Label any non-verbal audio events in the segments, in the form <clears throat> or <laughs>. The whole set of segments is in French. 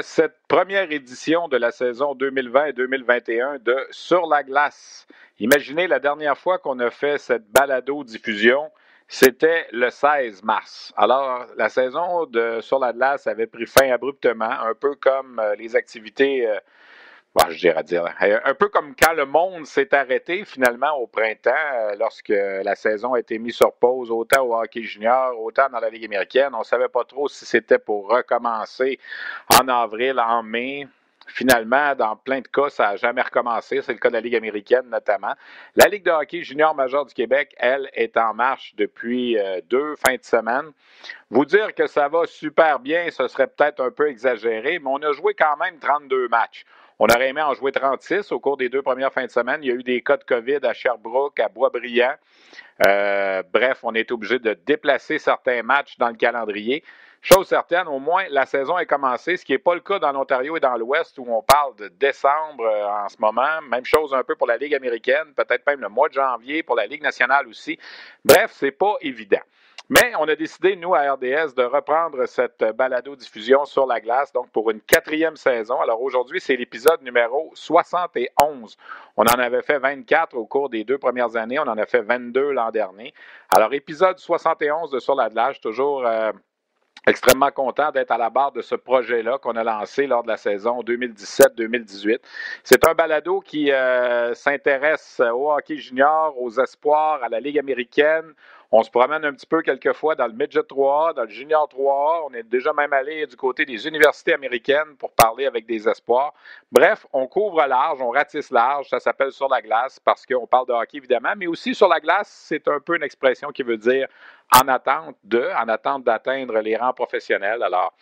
Cette première édition de la saison 2020 et 2021 de Sur la glace. Imaginez la dernière fois qu'on a fait cette balado-diffusion, c'était le 16 mars. Alors, la saison de Sur la glace avait pris fin abruptement, un peu comme euh, les activités euh, Bon, je dirais dire. Euh, un peu comme quand le monde s'est arrêté finalement au printemps, euh, lorsque la saison a été mise sur pause, autant au hockey junior, autant dans la Ligue américaine. On ne savait pas trop si c'était pour recommencer en avril, en mai. Finalement, dans plein de cas, ça n'a jamais recommencé. C'est le cas de la Ligue américaine notamment. La Ligue de hockey junior majeur du Québec, elle, est en marche depuis euh, deux fins de semaine. Vous dire que ça va super bien, ce serait peut-être un peu exagéré, mais on a joué quand même 32 matchs. On aurait aimé en jouer 36 au cours des deux premières fins de semaine. Il y a eu des cas de COVID à Sherbrooke, à Boisbriand. Euh, bref, on est obligé de déplacer certains matchs dans le calendrier. Chose certaine, au moins, la saison est commencée, ce qui n'est pas le cas dans l'Ontario et dans l'Ouest où on parle de décembre euh, en ce moment. Même chose un peu pour la Ligue américaine, peut-être même le mois de janvier pour la Ligue nationale aussi. Bref, c'est pas évident. Mais on a décidé, nous, à RDS, de reprendre cette balado-diffusion sur la glace, donc pour une quatrième saison. Alors aujourd'hui, c'est l'épisode numéro 71. On en avait fait 24 au cours des deux premières années. On en a fait 22 l'an dernier. Alors, épisode 71 de Sur la glace, toujours... Euh, extrêmement content d'être à la barre de ce projet-là qu'on a lancé lors de la saison 2017-2018. C'est un balado qui euh, s'intéresse au hockey junior, aux espoirs, à la Ligue américaine, on se promène un petit peu quelquefois dans le Midget 3A, dans le Junior 3A. On est déjà même allé du côté des universités américaines pour parler avec des espoirs. Bref, on couvre large, on ratisse large. Ça s'appelle sur la glace parce qu'on parle de hockey évidemment, mais aussi sur la glace, c'est un peu une expression qui veut dire en attente de, en attente d'atteindre les rangs professionnels. Alors,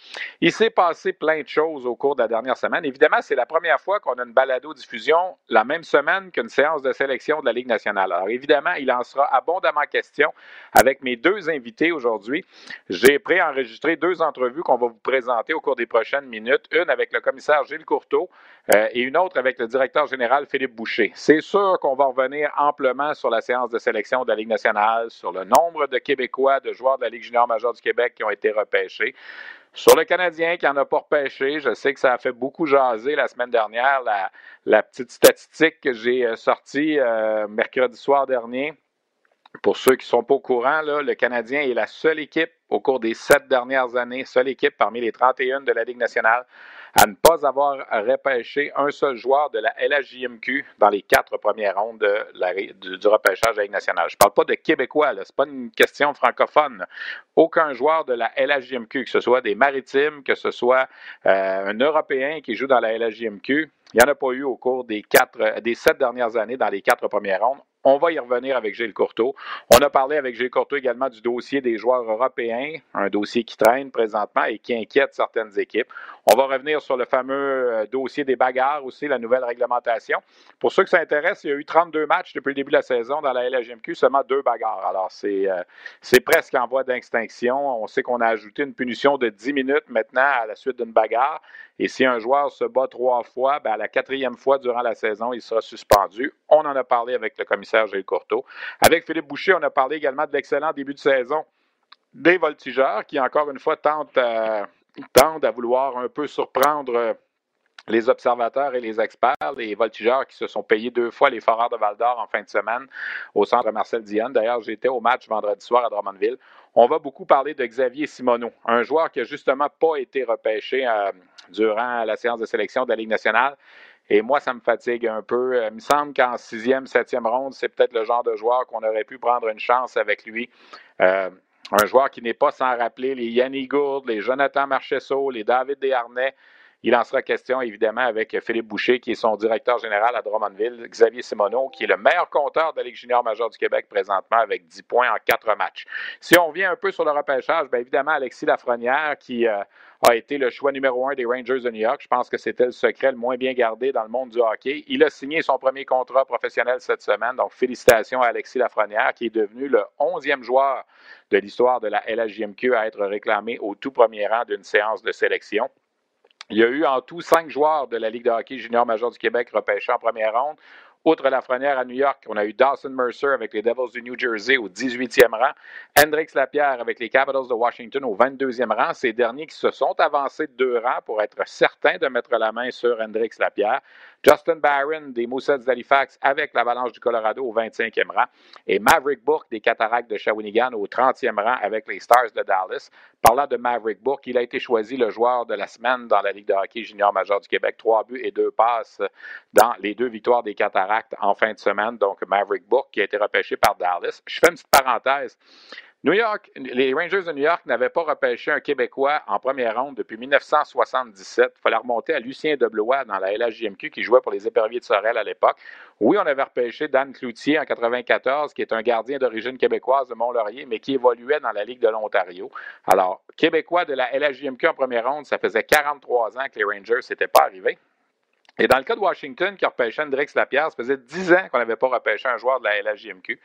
il s'est passé plein de choses au cours de la dernière semaine. Évidemment, c'est la première fois qu'on a une balado-diffusion la même semaine qu'une séance de sélection de la Ligue nationale. Alors, évidemment, il en sera abondamment question avec mes deux invités aujourd'hui. J'ai préenregistré deux entrevues qu'on va vous présenter au cours des prochaines minutes. Une avec le commissaire Gilles Courteau euh, et une autre avec le directeur général Philippe Boucher. C'est sûr qu'on va revenir amplement sur la séance de sélection de la Ligue nationale, sur le nombre de Québécois de joueurs de la Ligue junior majeure du Québec qui ont été repêchés. Sur le Canadien qui n'en a pas repêché, je sais que ça a fait beaucoup jaser la semaine dernière, la, petite statistique que j'ai euh, sortie euh, mercredi soir dernier. Pour ceux qui ne sont pas au courant, le Canadien est la seule équipe au cours des sept dernières années, seule équipe parmi les 31 de la Ligue nationale à ne pas avoir repêché un seul joueur de la LHJMQ dans les quatre premières rondes du, repêchage la Ligue. Je ne parle pas de Québécois, ce n'est pas une question francophone. Aucun joueur de la LHJMQ, que ce soit des Maritimes, que ce soit euh, un Européen qui joue dans la LHJMQ, il n'y en a pas eu au cours des, quatre, des sept dernières années dans les quatre premières rondes. On va y revenir avec Gilles Courteau. On a parlé avec Gilles Courteau également du dossier des joueurs européens, un dossier qui traîne présentement et qui inquiète certaines équipes. On va revenir sur le fameux euh, dossier des bagarres aussi, la nouvelle réglementation. Pour ceux que ça intéresse, il y a eu 32 matchs depuis le début de la saison dans la LHMQ, seulement deux bagarres. Alors, c'est, euh, c'est presque en voie d'extinction. On sait qu'on a ajouté une punition de 10 minutes maintenant à la suite d'une bagarre. Et si un joueur se bat trois fois, ben à la quatrième fois durant la saison, il sera suspendu. On en a parlé avec le commissaire Gilles Courteau. Avec Philippe Boucher, on a parlé également de l'excellent début de saison des voltigeurs qui, encore une fois, tentent, euh, à vouloir un peu surprendre euh, les observateurs et les experts, les voltigeurs qui se sont payés deux fois les Foreurs de Val-d'Or en fin de semaine au centre Marcel Dionne. D'ailleurs, j'étais au match vendredi soir à Drummondville. On va beaucoup parler de Xavier Simoneau, un joueur qui n'a justement pas été repêché euh, durant la séance de sélection de la Ligue nationale. Et moi, ça me fatigue un peu. Euh, il me semble qu'en sixième, septième ronde, c'est peut-être le genre de joueur qu'on aurait pu prendre une chance avec lui. Euh, un joueur qui n'est pas sans rappeler les Yannick Gourde, les Jonathan Marchesso, les David Desharnais. Il en sera question, évidemment, avec Philippe Boucher, qui est son directeur général à Drummondville, Xavier Simoneau, qui est le meilleur compteur de la Ligue junior majeure du Québec présentement avec 10 points en 4 matchs. Si on vient un peu sur le repêchage, bien évidemment, Alexis Lafrenière, qui euh, a été le choix numéro un des Rangers de New York. Je pense que c'était le secret le moins bien gardé dans le monde du hockey. Il a signé son premier contrat professionnel cette semaine. Donc, félicitations à Alexis Lafrenière, qui est devenu le 11e joueur de l'histoire de la LHJMQ à être réclamé au tout premier rang d'une séance de sélection. Il y a eu en tout cinq joueurs de la Ligue de hockey junior major du Québec repêchés en première ronde. Outre la Frenière à New York, on a eu Dawson Mercer avec les Devils du New Jersey au 18e rang, Hendrix Lapierre avec les Capitals de Washington au 22e rang, ces derniers qui se sont avancés de deux rangs pour être certains de mettre la main sur Hendrix Lapierre. Justin Barron des Moussets d'Halifax avec l'Avalanche du Colorado au 25e rang et Maverick Bourque des Cataractes de Shawinigan au 30e rang avec les Stars de Dallas. Parlant de Maverick Bourque, il a été choisi le joueur de la semaine dans la Ligue de hockey junior majeur du Québec. Trois buts et deux passes dans les deux victoires des Cataractes en fin de semaine. Donc Maverick Bourque qui a été repêché par Dallas. Je fais une petite parenthèse. New York, les Rangers de New York n'avaient pas repêché un Québécois en première ronde depuis 1977. Il fallait remonter à Lucien Deblois dans la LHJMQ qui jouait pour les éperviers de Sorel à l'époque. Oui, on avait repêché Dan Cloutier en 94, qui est un gardien d'origine québécoise de Mont-Laurier, mais qui évoluait dans la Ligue de l'Ontario. Alors, Québécois de la LHJMQ en première ronde, ça faisait 43 ans que les Rangers n'étaient pas arrivés. Et dans le cas de Washington, qui repêchait Hendrix Lapierre, ça faisait 10 ans qu'on n'avait pas repêché un joueur de la LHJMQ.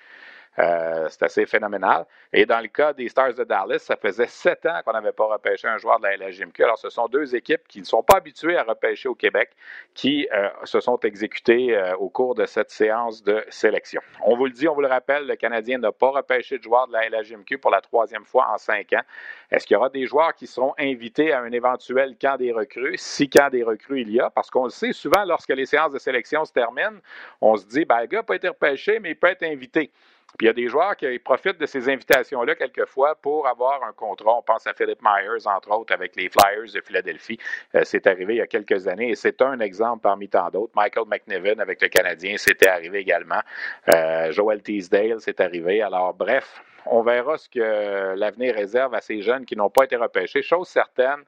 Euh, c'est assez phénoménal. Et dans le cas des Stars de Dallas, ça faisait sept ans qu'on n'avait pas repêché un joueur de la LHJMQ. Alors, ce sont deux équipes qui ne sont pas habituées à repêcher au Québec, qui euh, se sont exécutées euh, au cours de cette séance de sélection. On vous le dit, on vous le rappelle, le Canadien n'a pas repêché de joueur de la LHJMQ pour la troisième fois en cinq ans. Est-ce qu'il y aura des joueurs qui seront invités à un éventuel camp des recrues, si camp des recrues il y a? Parce qu'on le sait souvent, lorsque les séances de sélection se terminent, on se dit, ben, le gars n'a pas été repêché, mais il peut être invité. Puis il y a des joueurs qui profitent de ces invitations-là quelquefois pour avoir un contrat. On pense à Philip Myers, entre autres, avec les Flyers de Philadelphie. Euh, c'est arrivé il y a quelques années et c'est un exemple parmi tant d'autres. Michael McNiven avec le Canadien, c'était arrivé également. Euh, Joel Teasdale, c'est arrivé. Alors, bref, on verra ce que l'avenir réserve à ces jeunes qui n'ont pas été repêchés. Chose certaine,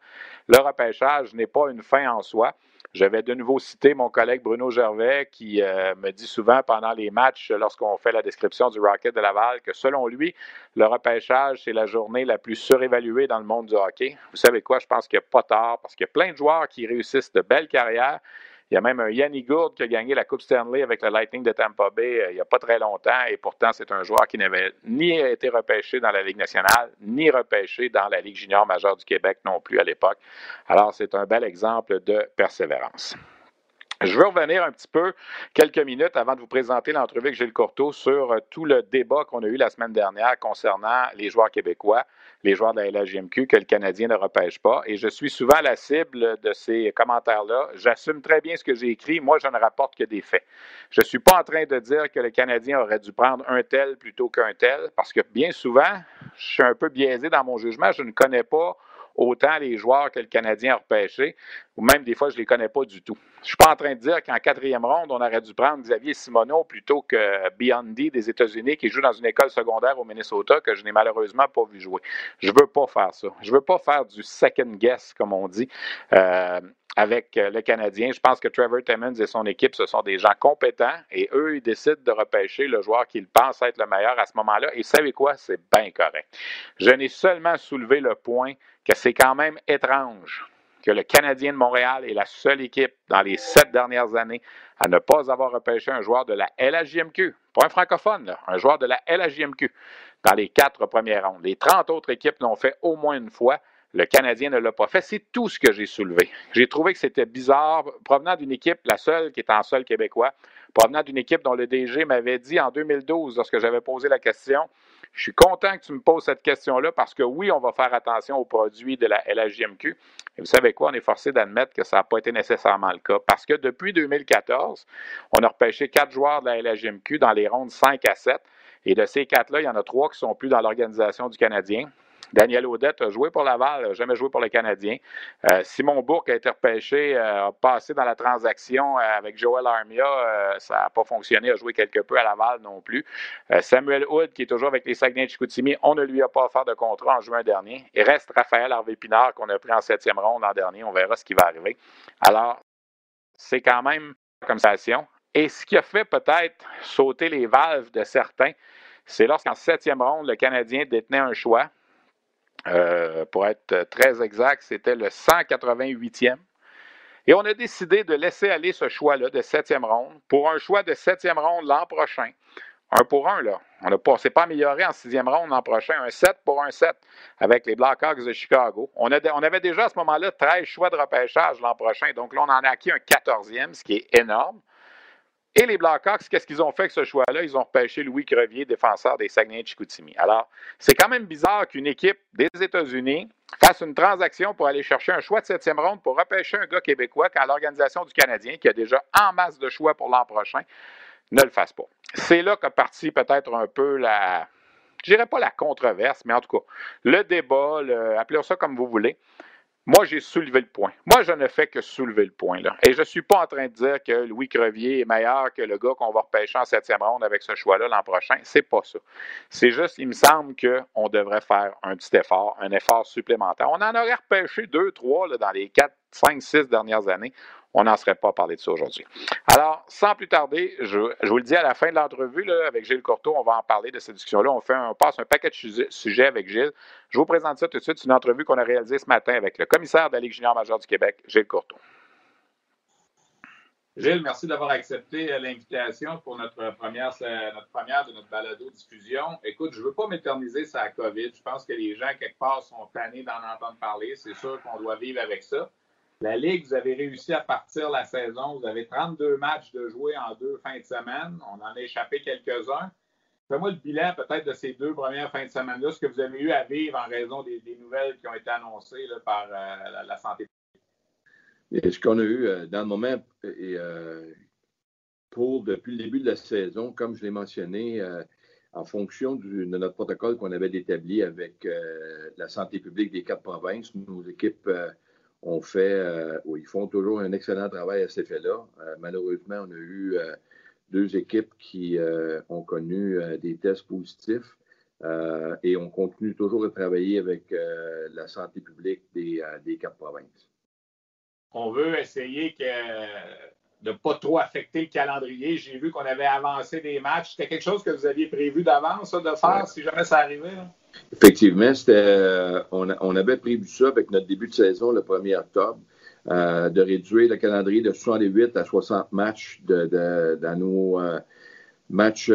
le repêchage n'est pas une fin en soi. Je vais de nouveau citer mon collègue Bruno Gervais qui euh, me dit souvent pendant les matchs, lorsqu'on fait la description du Rocket de Laval, que selon lui, le repêchage, c'est la journée la plus surévaluée dans le monde du hockey. Vous savez quoi? Je pense qu'il n'y a pas tard parce qu'il y a plein de joueurs qui réussissent de belles carrières il y a même un Yannick Gourde qui a gagné la Coupe Stanley avec le Lightning de Tampa Bay euh, il n'y a pas très longtemps et pourtant c'est un joueur qui n'avait ni été repêché dans la Ligue nationale, ni repêché dans la Ligue junior majeure du Québec non plus à l'époque. Alors c'est un bel exemple de persévérance. Je veux revenir un petit peu quelques minutes avant de vous présenter l'entrevue avec Gilles Courteau sur euh, tout le débat qu'on a eu la semaine dernière concernant les joueurs québécois, les joueurs de la LHJMQ que le Canadien ne repêche pas. Et je suis souvent la cible de ces commentaires-là. J'assume très bien ce que j'ai écrit. Moi, je ne rapporte que des faits. Je ne suis pas en train de dire que le Canadien aurait dû prendre un tel plutôt qu'un tel, parce que bien souvent, je suis un peu biaisé dans mon jugement. Je ne connais pas autant les joueurs que le Canadien a repêchés, ou même des fois, je ne les connais pas du tout. Je ne suis pas en train de dire qu'en quatrième ronde, on aurait dû prendre Xavier Simoneau plutôt que Biondi des États-Unis qui joue dans une école secondaire au Minnesota que je n'ai malheureusement pas vu jouer. Je ne veux pas faire ça. Je ne veux pas faire du second guess, comme on dit. Euh, avec le Canadien. Je pense que Trevor Timmons et son équipe, ce sont des gens compétents et eux, ils décident de repêcher le joueur qu'ils pensent être le meilleur à ce moment-là. Et savez quoi? C'est bien correct. Je n'ai seulement soulevé le point que c'est quand même étrange que le Canadien de Montréal est la seule équipe dans les sept dernières années à ne pas avoir repêché un joueur de la LHJMQ, pas un francophone, un joueur de la LHJMQ dans les quatre premières rondes. Les 30 autres équipes l'ont fait au moins une fois. Le Canadien ne l'a pas fait. C'est tout ce que j'ai soulevé. J'ai trouvé que c'était bizarre, provenant d'une équipe, la seule qui est en seul québécois, provenant d'une équipe dont le DG m'avait dit en 2012, lorsque j'avais posé la question, je suis content que tu me poses cette question-là parce que oui, on va faire attention aux produits de la LHJMQ. Et vous savez quoi? On est forcé d'admettre que ça n'a pas été nécessairement le cas parce que depuis 2014, on a repêché quatre joueurs de la LHJMQ dans les rondes 5 à 7. Et de ces quatre-là, il y en a trois qui sont plus dans l'organisation du Canadien. Daniel Audette a joué pour Laval, n'a jamais joué pour le Canadien. Euh, Simon Bourque a été repêché, euh, a passé dans la transaction euh, avec Joel Armia. ça n'a pas fonctionné, a joué quelque peu à Laval non plus. Samuel Hood, qui est toujours avec les Saguenay de Chicoutimi, on ne lui a pas offert de contrat en juin dernier. Il reste Raphaël Harvey-Pinard qu'on a pris en septième ronde l'an dernier. On verra ce qui va arriver. Alors, c'est quand même comme sensation. Et ce qui a fait peut-être sauter les valves de certains, c'est lorsqu'en septième ronde, le Canadien détenait un choix euh, pour être très exact, c'était le 188e. Et on a décidé de laisser aller ce choix-là de septième ronde pour un choix de septième ronde l'an prochain. Un pour un, là. On ne s'est pas amélioré en sixième ronde l'an prochain. Un 7 pour un 7 avec les Blackhawks de Chicago. On, on avait déjà à ce moment-là 13 choix de repêchage l'an prochain. Donc là, on en a acquis un 14e, ce qui est énorme. Et les Blackhawks, qu'est-ce qu'ils ont fait avec ce choix-là? Ils ont repêché Louis Crevier, défenseur des Saguenay de Chicoutimi. Alors, c'est quand même bizarre qu'une équipe des États-Unis fasse une transaction pour aller chercher un choix de septième ronde pour repêcher un gars québécois quand l'organisation du Canadien, qui a déjà en masse de choix pour l'an prochain, ne le fasse pas. C'est là qu'a parti peut-être un peu la, je dirais pas la controverse, mais en tout cas, le débat, appelez ça comme vous voulez. Moi, j'ai soulevé le point. Moi, je ne fais que soulever le point. Et je ne suis pas en train de dire que Louis Crevier est meilleur que le gars qu'on va repêcher en septième ronde avec ce choix-là l'an prochain. C'est pas ça. C'est juste, il me semble qu'on devrait faire un petit effort, un effort supplémentaire. On en aurait repêché deux, trois dans les quatre, cinq, six dernières années on n'en serait pas parlé de ça aujourd'hui. Alors, sans plus tarder, je, vous le dis à la fin de l'entrevue avec Gilles Courteau, on va en parler de cette discussion-là. On, fait un, passe un paquet de sujets avec Gilles. Je vous présente ça tout de suite. C'est une entrevue qu'on a réalisée ce matin avec le commissaire de la Ligue junior majeure du Québec, Gilles Courteau. Gilles, merci d'avoir accepté euh, l'invitation pour notre première, notre première de notre balado-diffusion. Écoute, je ne veux pas m'éterniser sur la COVID. Je pense que les gens, quelque part, sont tannés d'en entendre parler. C'est sûr qu'on doit vivre avec ça. La Ligue, vous avez réussi à partir la saison. Vous avez 32 matchs de jouer en deux fins de semaine. On en a échappé quelques-uns. Fais-moi le bilan peut-être de ces deux premières fins de semaine-là, ce que vous avez eu à vivre en raison des, nouvelles qui ont été annoncées par euh, la, santé publique. ce qu'on a eu euh, dans le moment, et, euh, pour depuis le début de la saison, comme je l'ai mentionné, en fonction de notre protocole qu'on avait établi avec la santé publique des quatre provinces, nos équipes on fait, euh, ils font toujours un excellent travail à cet effet-là. Euh, malheureusement, on a eu euh, deux équipes qui ont connu des tests positifs et on continue toujours à travailler avec la santé publique des, quatre provinces. On veut essayer de ne pas trop affecter le calendrier. J'ai vu qu'on avait avancé des matchs. C'était quelque chose que vous aviez prévu d'avance de faire si jamais ça arrivait? Effectivement, euh, on, avait prévu ça avec notre début de saison le 1er octobre, euh, de réduire le calendrier de 68 à 60 matchs dans nos euh, matchs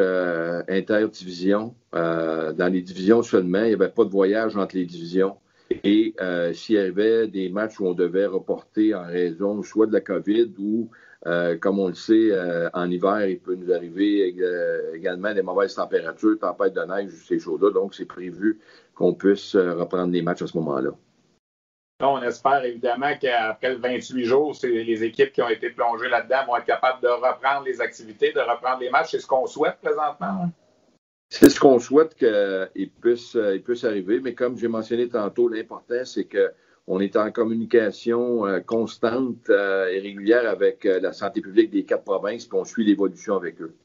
interdivisions. dans les divisions seulement, il n'y avait pas de voyage entre les divisions. Et s'il y avait des matchs où on devait reporter en raison soit de la COVID ou euh, comme on le sait, euh, en hiver, il peut nous arriver euh, également des mauvaises températures, tempêtes de neige, ces choses-là. Donc, c'est prévu qu'on puisse reprendre les matchs à ce moment-là. On espère évidemment qu'après le 28 jours, c'est les équipes qui ont été plongées là-dedans vont être capables de reprendre les activités, de reprendre les matchs. C'est ce qu'on souhaite présentement. Hein? C'est ce qu'on souhaite qu'il puisse, il puisse arriver, mais comme j'ai mentionné tantôt, l'important, c'est que on est en communication euh, constante euh, et régulière avec euh, la santé publique des quatre provinces, puis on suit l'évolution avec eux.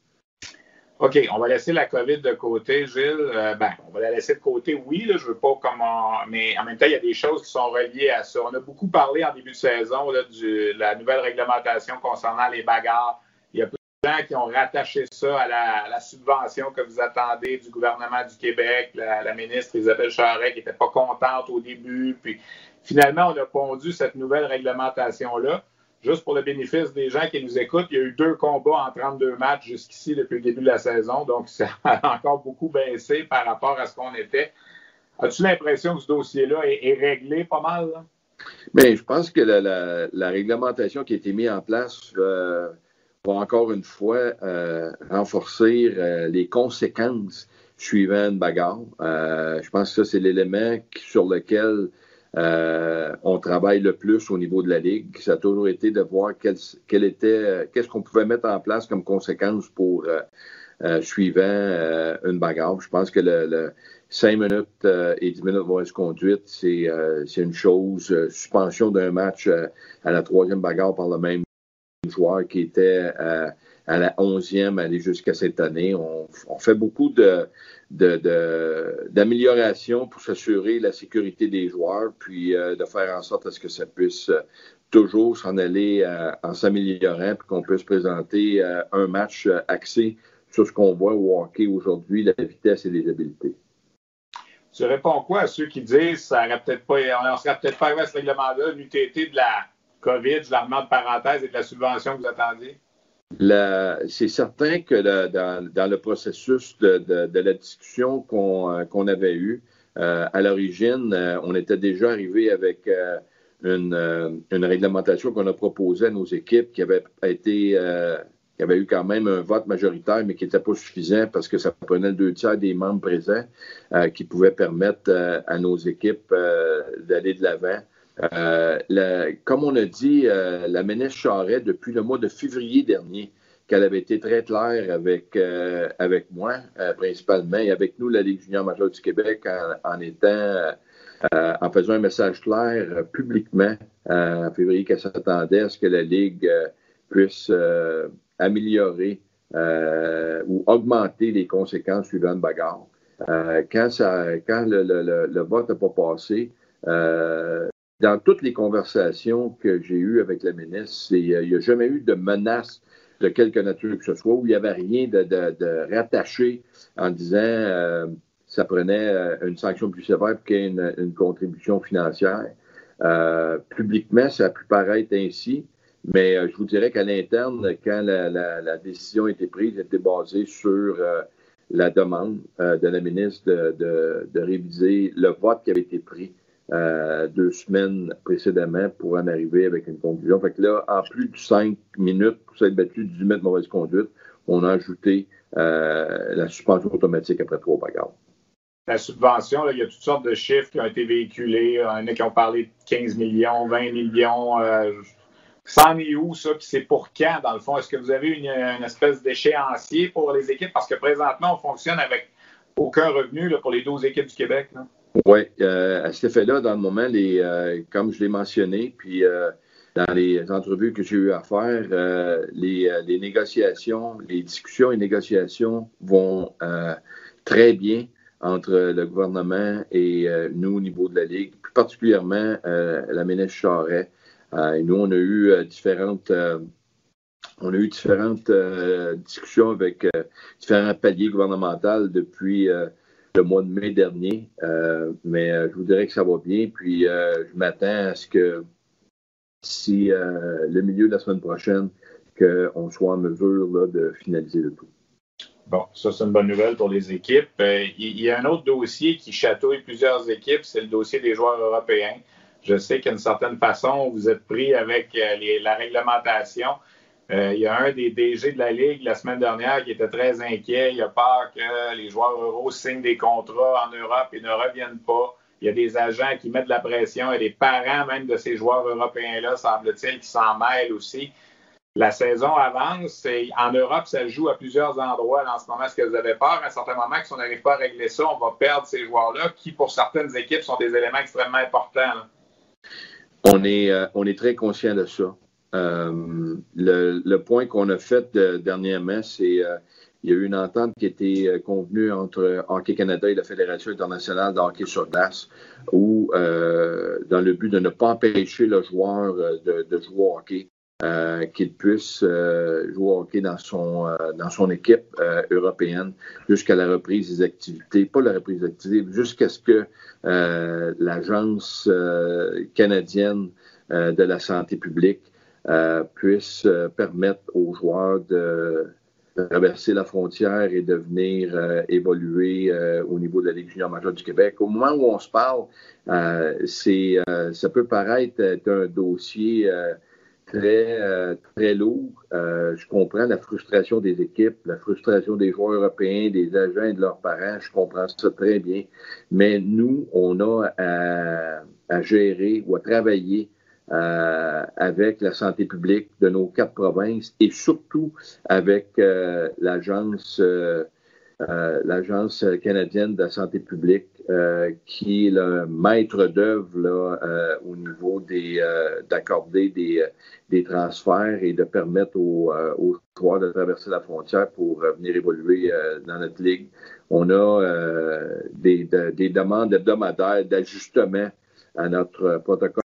OK, on va laisser la COVID de côté, Gilles. ben, on va la laisser de côté, oui, là, je veux pas comment. Mais en même temps, il y a des choses qui sont reliées à ça. On a beaucoup parlé en début de saison de la nouvelle réglementation concernant les bagarres. Il y a plein de gens qui ont rattaché ça à la, subvention que vous attendez du gouvernement du Québec. La, la ministre Isabelle Charret qui n'était pas contente au début. Puis Finalement, on a pondu cette nouvelle réglementation-là. Juste pour le bénéfice des gens qui nous écoutent, il y a eu deux combats en 32 matchs jusqu'ici depuis le début de la saison. Donc, ça a <laughs> encore beaucoup baissé par rapport à ce qu'on était. As-tu l'impression que ce dossier-là est, réglé pas mal? Bien, je pense que la, réglementation qui a été mise en place euh, va encore une fois euh, renforcer euh, les conséquences suivant une bagarre. je pense que ça, c'est l'élément sur lequel euh, on travaille le plus au niveau de la Ligue. Ça a toujours été de voir était, qu'est-ce qu'on pouvait mettre en place comme conséquence pour euh, euh, suivant une bagarre. Je pense que le, 5 minutes et 10 minutes de mauvaise conduite, c'est une chose. suspension d'un match à la troisième bagarre par le même joueur qui était à la 11e, aller jusqu'à cette année. On, fait beaucoup de, d'amélioration pour s'assurer la sécurité des joueurs, puis euh, de faire en sorte à ce que ça puisse euh, toujours s'en aller euh, en s'améliorant, puis qu'on puisse présenter un match axé sur ce qu'on voit au hockey aujourd'hui, la vitesse et les habiletés. Tu réponds quoi à ceux qui disent ça peut-être pas, on ne serait peut-être pas arrivé à ce règlement-là, l'UTT de la COVID, je la remets de parenthèse et de la subvention que vous attendiez? C'est certain que dans, le processus de, la discussion qu'on euh, avait eue, euh, à l'origine, euh, on était déjà arrivé avec une, réglementation qu'on a proposée à nos équipes qui avait qui avait eu quand même un vote majoritaire, mais qui n'était pas suffisant parce que ça prenait deux tiers des membres présents qui pouvaient permettre à nos équipes d'aller de l'avant. Euh, comme on a dit, euh, la ministre Charret, depuis le mois de février dernier, qu'elle avait été très claire avec, euh, avec moi, principalement, et avec nous, la Ligue junior majeure du Québec, en, étant, en faisant un message clair publiquement en février qu'elle s'attendait à ce que la Ligue puisse améliorer ou augmenter les conséquences suivant une bagarre. quand ça, quand le, le, le vote n'a pas passé, euh, dans toutes les conversations que j'ai eues avec la ministre, il n'y a jamais eu de menace de quelque nature que ce soit, où il n'y avait rien de, rattaché en disant euh, ça prenait euh, une sanction plus sévère ait une, contribution financière. Euh, publiquement, ça a pu paraître ainsi, mais je vous dirais qu'à l'interne, quand la, décision a été prise, elle était basée sur la demande de la ministre de réviser le vote qui avait été pris euh, deux semaines précédemment pour en arriver avec une conclusion. Fait que là, en plus de cinq minutes pour s'être battu 18 mètres de mauvaise conduite, on a ajouté euh, la suspension automatique après trois bagarres. La subvention, il y a toutes sortes de chiffres qui ont été véhiculés. Il y en a qui ont parlé de 15 millions, 20 millions. Euh, ça en est où, ça? Puis c'est pour quand, dans le fond? Est-ce que vous avez une, espèce d'échéancier pour les équipes? Parce que présentement, on fonctionne avec aucun revenu pour les 12 équipes du Québec. Là. Oui, euh, à cet effet-là, dans le moment, les, euh, comme je l'ai mentionné, puis euh, dans les entrevues que j'ai eu à faire, les, les, négociations, les discussions et négociations vont très bien entre le gouvernement et nous au niveau de la Ligue, plus particulièrement la ministre Charret. nous, on a eu différentes on a eu différentes discussions avec différents paliers gouvernementaux depuis le mois de mai dernier. Euh, mais euh, je vous dirais que ça va bien. Puis euh, je m'attends à ce que si le milieu de la semaine prochaine, qu'on soit en mesure de finaliser le tout. Bon, ça, c'est une bonne nouvelle pour les équipes. il y a un autre dossier qui chatouille plusieurs équipes, c'est le dossier des joueurs européens. Je sais qu'une certaine façon, vous êtes pris avec la réglementation. Euh, il y a un des DG de la Ligue la semaine dernière qui était très inquiet. Il a peur que les joueurs euros signent des contrats en Europe et ne reviennent pas. Il y a des agents qui mettent de la pression et des parents même de ces joueurs européens-là, semble-t-il, qui s'en mêlent aussi. La saison avance en Europe, ça joue à plusieurs endroits en ce moment. Est-ce que vous avez peur? À un certain moment que si on n'arrive pas à régler ça, on va perdre ces joueurs-là qui, pour certaines équipes, sont des éléments extrêmement importants? On est, euh, on est très conscient de ça. Euh, le, point qu'on a fait dernièrement, c'est euh, il y a eu une entente qui a été euh, convenue entre Hockey Canada et la Fédération internationale de hockey sur glace, où, dans le but de ne pas empêcher le joueur de, jouer au hockey, qu'il puisse jouer au hockey dans son, dans son équipe européenne jusqu'à la reprise des activités, pas la reprise des activités, jusqu'à ce que l'Agence canadienne de la santé publique euh, puisse euh, permettre aux joueurs de, traverser la frontière et de venir euh, évoluer au niveau de la Ligue junior majeure du Québec. Au moment où on se parle, c'est, ça peut paraître être un dossier très, très lourd. je comprends la frustration des équipes, la frustration des joueurs européens, des agents et de leurs parents. Je comprends ça très bien. Mais nous, on a à gérer ou à travailler euh, avec la santé publique de nos quatre provinces et surtout avec euh, l'Agence euh, l'Agence canadienne de la santé publique, qui est le maître d'œuvre au niveau des d'accorder des, des transferts et de permettre aux, aux de traverser la frontière pour venir évoluer dans notre ligue. On a des, des demandes hebdomadaires d'ajustement à notre protocole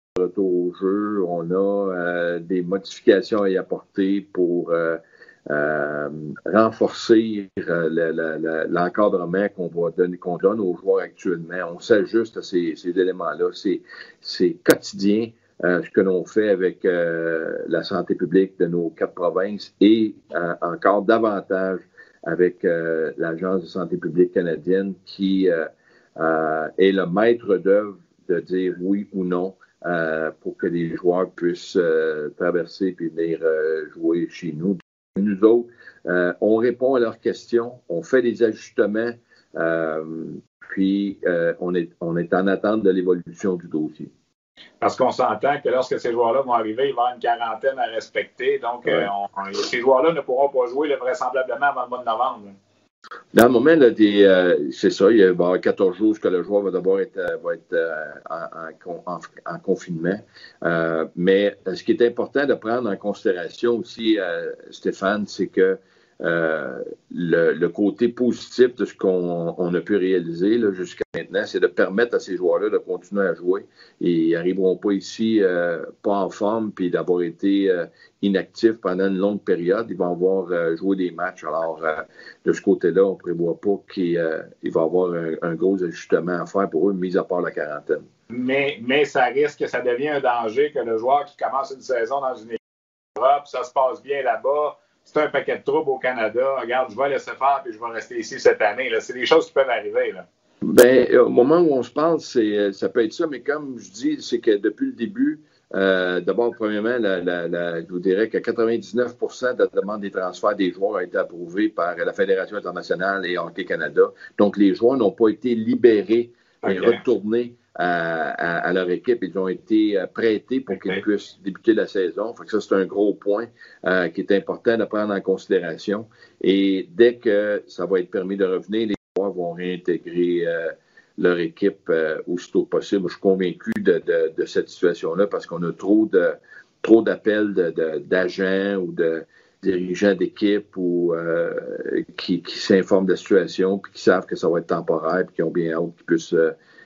On a euh, des modifications à y apporter pour euh, euh, renforcer l'encadrement qu'on donne aux joueurs actuellement. On s'ajuste à ces, éléments-là. C'est quotidien. ce que l'on fait avec la santé publique de nos quatre provinces et encore davantage avec l'Agence de santé publique canadienne qui est le maître d'œuvre de dire oui ou non pour que les joueurs puissent euh, traverser et venir euh, jouer chez nous. Nous autres, on répond à leurs questions, on fait des ajustements, puis on, est, on est en attente de l'évolution du dossier. Parce qu'on s'entend que lorsque ces joueurs-là vont arriver, il va y avoir une quarantaine à respecter. Donc, ces joueurs-là ne pourront pas jouer vraisemblablement avant le mois de novembre. Dans le moment, euh, c'est ça, il y a 14 jours que le joueur va d'abord être, euh, va être euh, en, confinement. mais ce qui est important de prendre en considération aussi, Stéphane, c'est que euh, le, côté positif de ce qu'on a pu réaliser jusqu'à maintenant, c'est de permettre à ces joueurs-là de continuer à jouer. Et ils n'arriveront pas ici euh, pas en forme, puis d'avoir été euh, inactifs pendant une longue période. Ils vont avoir joué des matchs. Alors, de ce côté-là, on ne prévoit pas qu'il va y avoir un, gros ajustement à faire pour eux, mis à part la quarantaine. Mais, ça risque que ça devienne un danger que le joueur qui commence une saison dans une équipe ça se passe bien là-bas, c'est un paquet de troubles au Canada. Regarde, je vais laisser faire puis je vais rester ici cette année. C'est des choses qui peuvent arriver. Là. Ben, au moment où on se parle, c'est, ça peut être ça, mais comme je dis, c'est que depuis le début, euh, d'abord, premièrement, je vous dirais que 99 de la demande des transferts des joueurs a été approuvée par la Fédération internationale et Hockey Canada. Donc, les joueurs n'ont pas été libérés et retournés à, leur équipe. Ils ont été euh, prêtés pour qu'ils puissent débuter la saison. Fait que ça, c'est un gros point euh, qui est important de prendre en considération. Et dès que ça va être permis de revenir, les joueurs vont réintégrer euh, leur équipe aussitôt possible. Je suis convaincu de, cette situation-là parce qu'on a trop de trop d'appels d'agents ou de dirigeants d'équipe ou qui, s'informent de la situation puis qui savent que ça va être temporaire puis qui ont bien hâte qu'ils puissent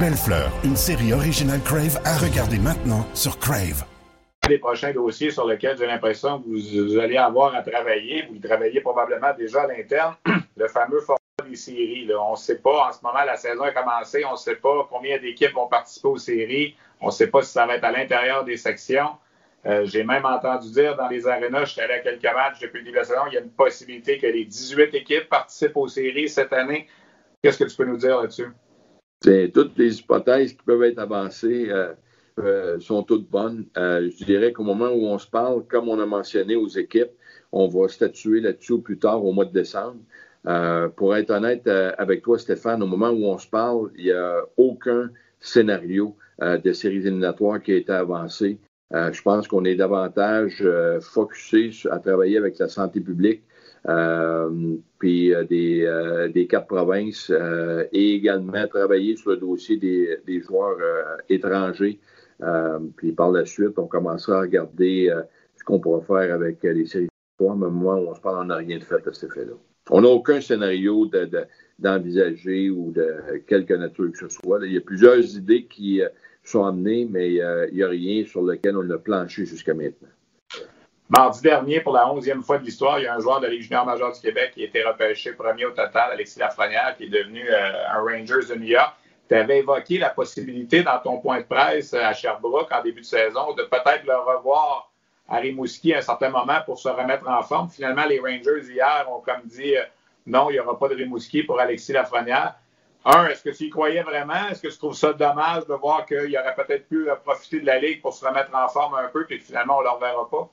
Belle Fleur, une série originale Crave à regarder maintenant sur Crave. Les prochains dossiers sur lesquels j'ai l'impression que vous, allez avoir à travailler, vous travaillez probablement déjà à l'interne, <clears throat> le fameux format des séries. On ne sait pas, en ce moment, la saison a commencé, on ne sait pas combien d'équipes vont participer aux séries, on ne sait pas si ça va être à l'intérieur des sections. Euh, j'ai même entendu dire dans les arénas, je suis allé à quelques matchs depuis le début de la saison, il y a une possibilité que les 18 équipes participent aux séries cette année. Qu'est-ce que tu peux nous dire là-dessus? Toutes les hypothèses qui peuvent être avancées euh, euh, sont toutes bonnes. Euh, je dirais qu'au moment où on se parle, comme on a mentionné aux équipes, on va statuer là-dessus plus tard au mois de décembre. pour être honnête avec toi, Stéphane, au moment où on se parle, il n'y a aucun scénario de séries éliminatoires qui a été avancé. je pense qu'on est davantage focusé à travailler avec la santé publique puis euh, des, euh, des, quatre provinces et également travailler sur le dossier des, des joueurs étrangers. puis par la suite, on commencera à regarder ce qu'on pourra faire avec les séries de mais moi, on se parle, on n'a rien de fait à cet effet-là. On n'a aucun scénario d'envisager ou de quelque nature que ce soit. il y a plusieurs idées qui sont amenées, mais il n'y a rien sur lequel on a planché jusqu'à maintenant. Mardi dernier, pour la onzième fois de l'histoire, il y a un joueur de Ligue junior majeure du Québec qui a été repêché premier au total, Alexis Lafrenière, qui est devenu euh, un Rangers de New York. Tu avais évoqué la possibilité dans ton point de presse euh, à Sherbrooke en début de saison de peut-être le revoir à Rimouski à un certain moment pour se remettre en forme. Finalement, les Rangers hier ont comme dit euh, non, il n'y aura pas de Rimouski pour Alexis Lafrenière. Un, est-ce que tu y croyais vraiment? Est-ce que tu trouves ça dommage de voir qu'il aurait peut-être pu profiter de la Ligue pour se remettre en forme un peu, puis que finalement, on ne le reverra pas?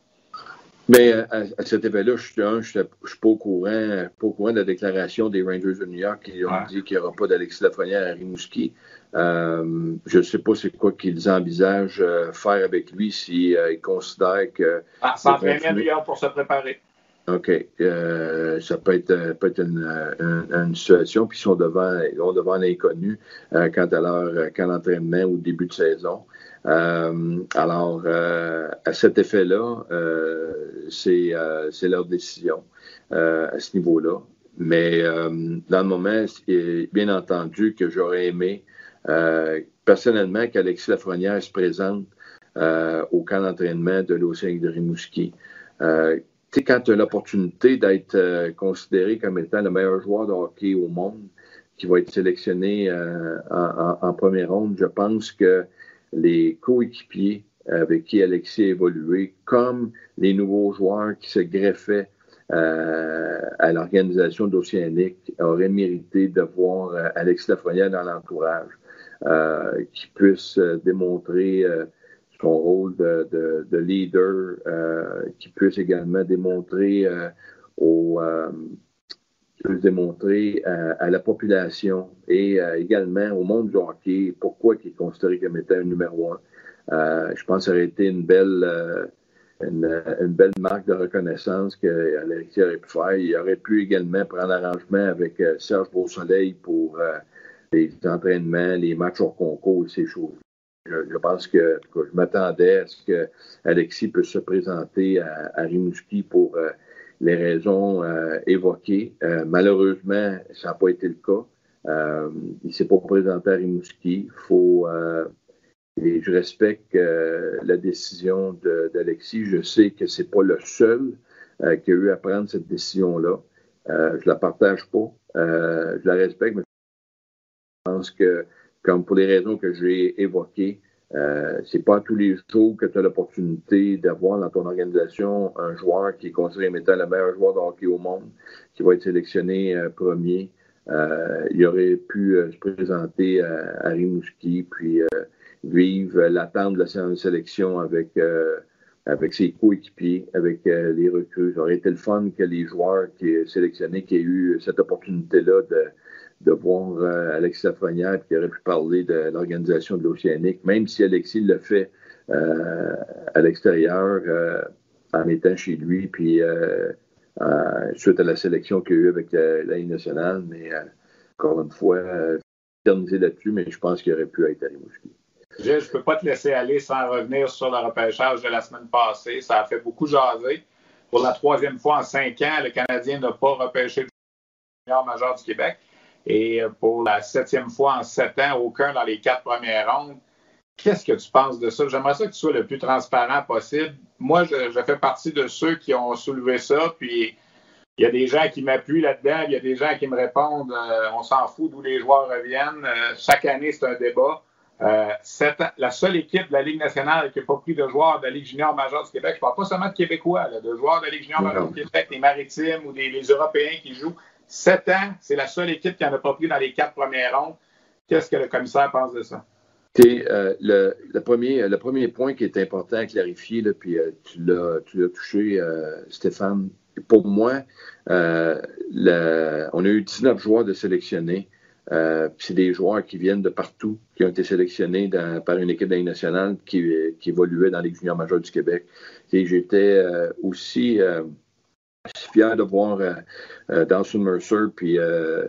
Mais euh, à, cet effet-là, je ne suis pas au, courant, pas au courant de la déclaration des Rangers de New York qui ont dit qu'il n'y aura pas d'Alexis Lafrenière à Rimouski. Euh, je ne sais pas c'est quoi qu'ils envisagent euh, faire avec lui s'ils si, considèrent que. Ah, s'entraîner à New York pour se préparer. OK. ça peut être, peut être une, une, situation, puis ils sont devant, devant l'inconnu quant à leur camp d'entraînement ou début de saison. Euh, alors, euh, à cet effet-là, euh, c'est leur décision à ce niveau-là. Mais dans le moment, bien entendu que j'aurais aimé personnellement qu'Alexis Lafrenière se présente au camp d'entraînement de l'Océan de Rimouski. tu quand tu as l'opportunité d'être considéré comme étant le meilleur joueur de hockey au monde, qui va être sélectionné en, en, première ronde, je pense que les coéquipiers avec qui Alexis a évolué, comme les nouveaux joueurs qui se greffaient euh, à l'organisation d'Océanique, auraient mérité de voir euh, Alexis Lafrenière dans l'entourage, euh, qui puisse démontrer son rôle de, leader, qui puisse également démontrer au démontrer euh, à, la population et euh, également au monde du hockey pourquoi il est considéré comme étant un numéro un. Euh, je pense que ça aurait été une belle, une, belle marque de reconnaissance qu'Alexis aurait pu faire. Il aurait pu également prendre arrangement avec Serge Beausoleil pour les entraînements, les matchs hors concours, ces choses. Je, pense que, je m'attendais à ce que Alexis puisse se présenter à Rimouski pour les raisons euh, évoquées. Euh, malheureusement, ça n'a pas été le cas. Euh, il ne s'est pas présenté à Rimouski. Faut, et je respecte la décision d'Alexis. Je sais que c'est pas le seul qui a eu à prendre cette décision-là. je la partage pas. je la respecte, mais je pense que, comme pour les raisons que j'ai évoquées, euh, c'est pas tous les jours que tu as l'opportunité d'avoir dans ton organisation un joueur qui est considéré comme étant le meilleur joueur de hockey au monde, qui va être sélectionné euh, premier. Euh, il aurait pu se présenter à, Rimouski, puis vivre l'attente de la sélection avec avec ses coéquipiers, avec les recrues. Ça aurait été le fun que les joueurs qui est sélectionnés, qui aient eu cette opportunité-là de, de voir euh, Alexis Lafrenière qui aurait pu parler de l'organisation de l'Océanique, même si Alexis le fait euh, à l'extérieur euh, en étant chez lui, puis suite à la sélection qu'il y a eu avec la, nationale. Mais encore une fois, terminé là-dessus, mais je pense qu'il aurait pu être à Rimouski. Je ne peux pas te laisser aller sans revenir sur le repêchage de la semaine passée. Ça a fait beaucoup jaser. Pour la troisième fois en cinq ans, le Canadien n'a pas repêché le junior majeur du Québec. Et pour la septième fois en sept ans, aucun dans les quatre premières rondes. Qu'est-ce que tu penses de ça? J'aimerais ça que tu sois le plus transparent possible. Moi, je, fais partie de ceux qui ont soulevé ça, puis il y a des gens qui m'appuient là-dedans, il y a des gens qui me répondent euh, on s'en fout d'où les joueurs reviennent. Euh, chaque année, c'est un débat. Euh, la seule équipe de la Ligue nationale qui n'a pas pris de joueurs de la Ligue junior majeure du Québec, je ne parle pas seulement de Québécois, de joueurs de la Ligue junior majeure du Québec, des Maritimes ou des les Européens qui jouent, Sept ans, c'est la seule équipe qui n'en a pas pris dans les quatre premières rondes. Qu'est-ce que le commissaire pense de ça? Euh, le, premier, point qui est important à clarifier, puis euh, tu l'as touché, euh, Stéphane. Pour moi, on a eu 19 joueurs de sélectionnés. c'est des joueurs qui viennent de partout, qui ont été sélectionnés par une équipe nationale qui, évoluait dans les juniors majeurs du Québec. J'étais aussi fier de voir euh, euh, Dawson Mercer puis euh,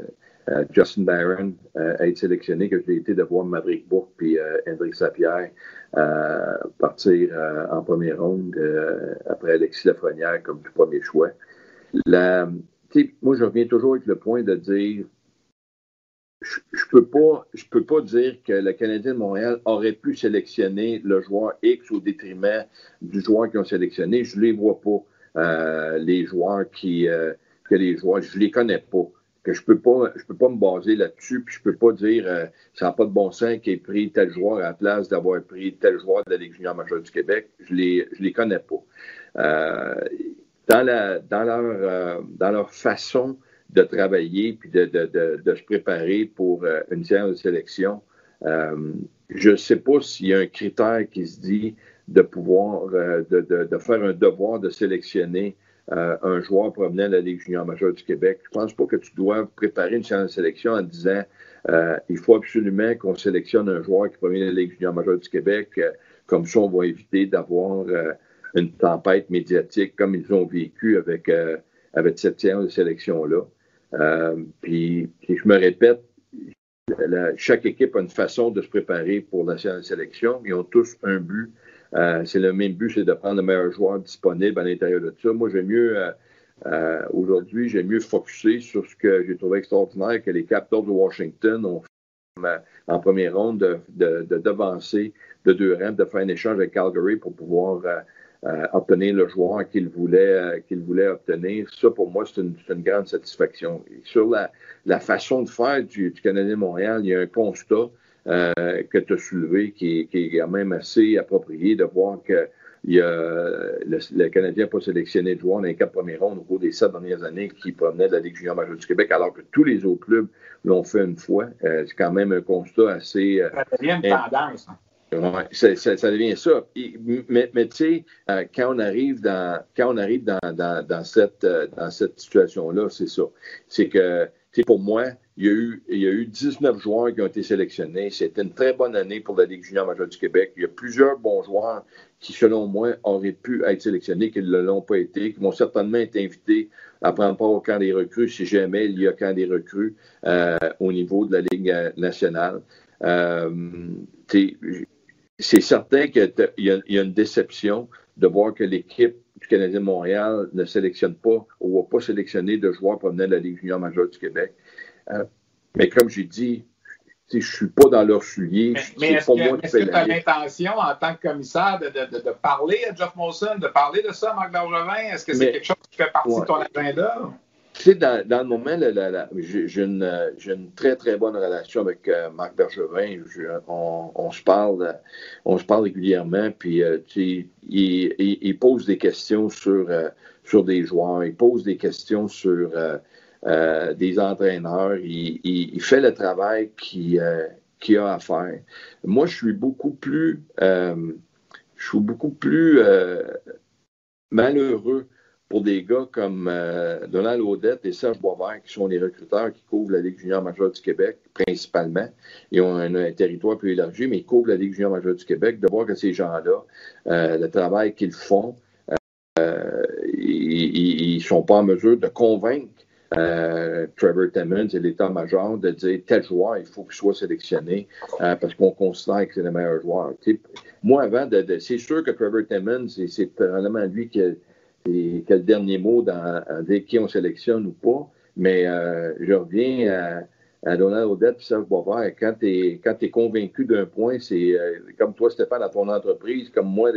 Justin Barron être sélectionné, que j'ai été de voir Maverick Bourque puis Hendrik Sapierre partir en première ronde après Alexis Lafrenière comme premier choix. Moi, je reviens toujours avec le point de dire je, ne peux pas, je peux pas dire que le Canadien de Montréal aurait pu sélectionner le joueur X au détriment du joueur qu'ils ont sélectionné. Je les vois pas. Euh, les joueurs qui euh, que les joueurs, je les connais pas. Que je peux pas, je peux pas me baser là-dessus, puis je peux pas dire euh, ça n'a pas de bon sens qu'il ait pris tel joueur à la place d'avoir pris tel joueur de la Ligue junior majeure du Québec. Je les, je les connais pas. dans la, dans leur, dans leur façon de travailler puis de, se préparer pour euh, une séance de sélection. Euh, je sais pas s'il y a un critère qui se dit de pouvoir, euh, de, faire un devoir de sélectionner un joueur provenant de la Ligue junior majeure du Québec. Je pense pas que tu dois préparer une séance de sélection en disant il faut absolument qu'on sélectionne un joueur qui provient de la Ligue junior majeure du Québec. comme ça, on va éviter d'avoir une tempête médiatique comme ils ont vécu avec, avec cette séance de sélection-là. Euh, puis, je me répète, chaque équipe a une façon de se préparer pour la sélection. Ils ont tous un but. Euh, c'est le même but, c'est de prendre le meilleur joueur disponible à l'intérieur de ça. Moi, j'aime mieux, euh, aujourd'hui, j'aime mieux focuser sur ce que j'ai trouvé extraordinaire que les Capitals de Washington ont fait en première ronde de, de, devancer de deux rangs, de faire un échange avec Calgary pour pouvoir euh, obtenir le joueur qu'il voulait, euh, qu'il voulait obtenir. Ça, pour moi, c'est une, une, grande satisfaction. sur la, la, façon de faire du, du Canadien Montréal, il y a un constat euh, que tu as soulevé qui, qui, est quand même assez approprié de voir que il y a, le, le Canadien n'a pas sélectionné de joueurs dans les quatre premiers rondes au cours des sept dernières années qui provenaient de la Ligue junior majeure du Québec, alors que tous les autres clubs l'ont fait une fois. Euh, c'est quand même un constat assez... ça devient une tendance. Hein. Ouais, ça, ça, devient ça. mais, mais tu sais, euh, quand on arrive dans quand on arrive dans, dans, dans cette euh, dans cette situation-là, c'est ça. C'est que pour moi, il y, a eu, il y a eu 19 joueurs qui ont été sélectionnés. C'était une très bonne année pour la Ligue junior majeure du Québec. Il y a plusieurs bons joueurs qui, selon moi, auraient pu être sélectionnés, qui ne l'ont pas été, qui vont certainement être invités à prendre part au camp des recrues si jamais il y a camp des recrues euh, au niveau de la Ligue nationale. Euh, c'est certain qu'il y, a une déception de voir que l'équipe du Canadien de Montréal ne sélectionne pas ou va pas sélectionner de joueurs provenant de la Ligue junior majeure du Québec. Euh, mais comme j'ai dit, je ne suis pas dans leur soulier. Mais, est-ce que tu as l'intention, en tant que commissaire, de, de, de, parler à Jeff Molson, de parler de ça Marc Bergevin? Est-ce que c'est quelque chose qui fait partie de ton agenda? Tu sais, dans, dans, le moment, j'ai une, une, très, très bonne relation avec euh, Marc Bergevin. on, on, se parle, on se parle régulièrement, puis euh, tu sais, il, il, pose des questions sur, euh, sur des joueurs, il pose des questions sur des entraîneurs, il, fait le travail qu'il a à faire. Moi, je suis beaucoup plus, je suis beaucoup plus malheureux pour des gars comme euh, Donald Audette et Serge Boisvert, qui sont les recruteurs qui couvrent la Ligue junior majeure du Québec, principalement. Ils ont un, territoire plus élargi, mais ils couvrent la Ligue junior majeure du Québec, de voir que ces gens-là, euh, le travail qu'ils font, euh, ils ne sont pas en mesure de convaincre Trevor Timmons et l'état-major de dire tel joueur, il faut qu'il soit sélectionné parce qu'on considère que c'est le meilleur joueur. moi, avant, de, c'est sûr que Trevor Timmons, c'est probablement lui qui et quel dernier mot dans, dire qui on sélectionne ou pas. Mais euh, je reviens à, à Donald Odette et Serge Boisvert. Quand tu es, es, convaincu d'un point, c'est euh, comme toi, Stéphane, dans ton entreprise, comme moi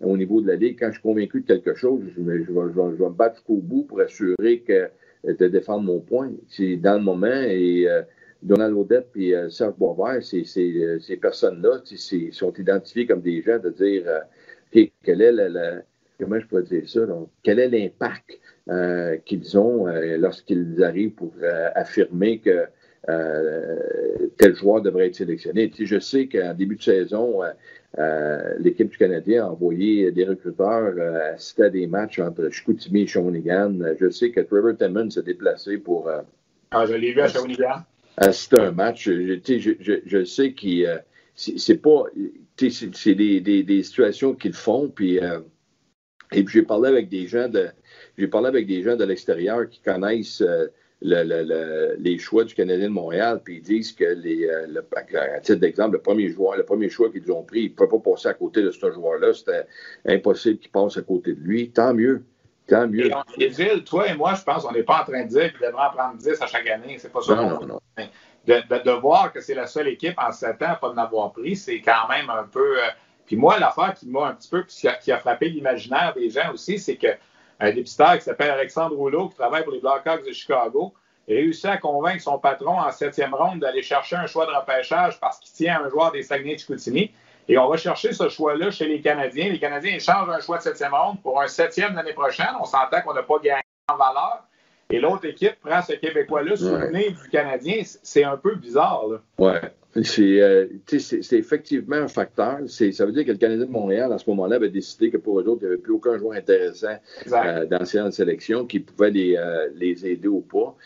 au niveau de la Ligue, quand je suis convaincu de quelque chose, je, je, je, vais, me battre jusqu'au bout pour assurer que de défendre mon point. Dans le moment et euh, Donald Odette et euh, Serge Boisvert, ces personnes-là sont identifiées comme des gens de dire quelle est la comment je pourrais dire ça, donc, quel est l'impact euh, qu'ils ont euh, lorsqu'ils arrivent pour euh, affirmer que tel joueur devrait être sélectionné? Je sais qu'en début de saison, l'équipe du Canadien a envoyé des recruteurs assister à des matchs entre Chicoutimi et Shawinigan. Je sais que Trevor Timmons s'est déplacé pour... ah, je l'ai vu à Shawinigan. Assister à un match. Je, je, je sais qu'il... c'est pas... C'est des, des, des, situations qu'ils font, puis... Et puis j'ai parlé avec des gens de j'ai parlé avec des gens de l'extérieur qui connaissent le, le, les choix du Canadien de Montréal, puis ils disent que les, euh, le, à titre d'exemple, le premier joueur, le premier choix qu'ils ont pris, ils ne peuvent pas passer à côté de ce joueur-là. C'était impossible qu'ils passent à côté de lui. Tant mieux. Tant mieux. Et on, toi et moi, je pense qu'on n'est pas en train de dire qu'il devrait en prendre 10 à chaque année. C'est pas ça. Non, non, non. De, de, de, voir que c'est la seule équipe en 7 ans à pas de l'avoir pris, c'est quand même un peu. Euh, puis moi, l'affaire qui m'a un petit peu, qui a, frappé l'imaginaire des gens aussi, c'est qu'un dépisteur qui s'appelle Alexandre Rouleau, qui travaille pour les Blackhawks de Chicago, réussit à convaincre son patron en septième ronde d'aller chercher un choix de repêchage parce qu'il tient un joueur des Saguenay de Chicoutimi. Et on va chercher ce choix-là chez les Canadiens. Les Canadiens échangent un choix de septième ronde pour un septième l'année prochaine. On s'entend qu'on n'a pas gagné en valeur. et l'autre équipe prend ce Québécois-là souvenir du Canadien. C'est un peu bizarre. Là. Ouais. Euh, c'est effectivement un facteur. Ça veut dire que le Canadien de Montréal, à ce moment-là, avait décidé que pour eux autres, il n'y avait plus aucun joueur intéressant euh, dans la sélection qui pouvait les, euh, les aider ou pas.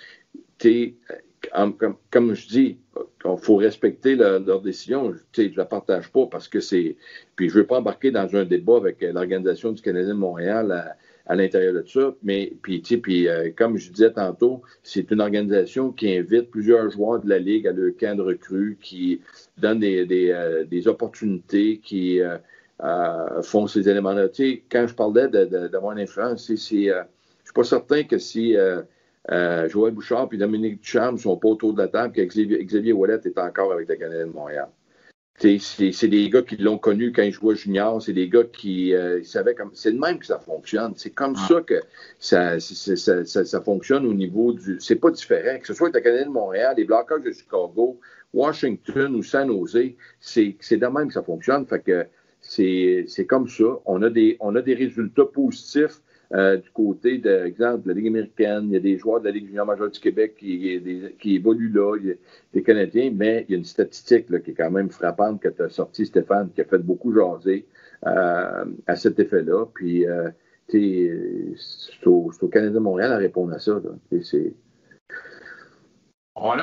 Comme, comme, je dis, il faut respecter leur, décision. Je ne la partage pas parce que c'est. Puis je ne veux pas embarquer dans un débat avec l'organisation du Canadien de Montréal à l'intérieur de ça. Mais puis, puis euh, comme je disais tantôt, c'est une organisation qui invite plusieurs joueurs de la Ligue à leur camp de recrues, qui donne des, des, euh, des opportunités, qui euh, font ces éléments-là. Quand je parlais d'avoir une influence, je ne suis pas certain que si Joël Bouchard et Dominique Ducharme ne sont pas autour de la table, que Xavier, Xavier Ouellet est encore avec le Canadien de Montréal. C'est des gars qui l'ont connu quand ils jouaient junior, c'est des gars qui euh, savaient comme. C'est de même que ça fonctionne. C'est comme ah. ça que ça, ça, ça, ça, fonctionne au niveau du. C'est pas différent. Que ce soit le Canadien de Montréal, les Blackhawks de Chicago, Washington ou San Jose, c'est de même que ça fonctionne. Fait que c'est comme ça. On a des, on a des résultats positifs euh, du côté, de, exemple, de la Ligue américaine, il y a des joueurs de la Ligue junior majeure du Québec qui, qui évoluent là, il y a des Canadiens, mais il y a une statistique là, qui est quand même frappante que tu as sorti, Stéphane, qui a fait beaucoup jaser euh, à cet effet-là. Puis, euh, c'est au, au, Canadien de Montréal à répondre à ça. C'est, on,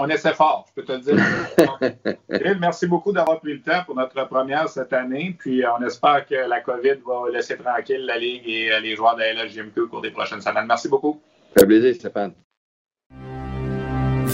on, essaie fort, je peux te le dire. <laughs> merci beaucoup d'avoir pris le temps pour notre première cette année. Puis euh, on espère que la COVID va laisser tranquille la Ligue et euh, les joueurs de la LHJMQ au cours des prochaines semaines. Merci beaucoup. Un plaisir, Stéphane.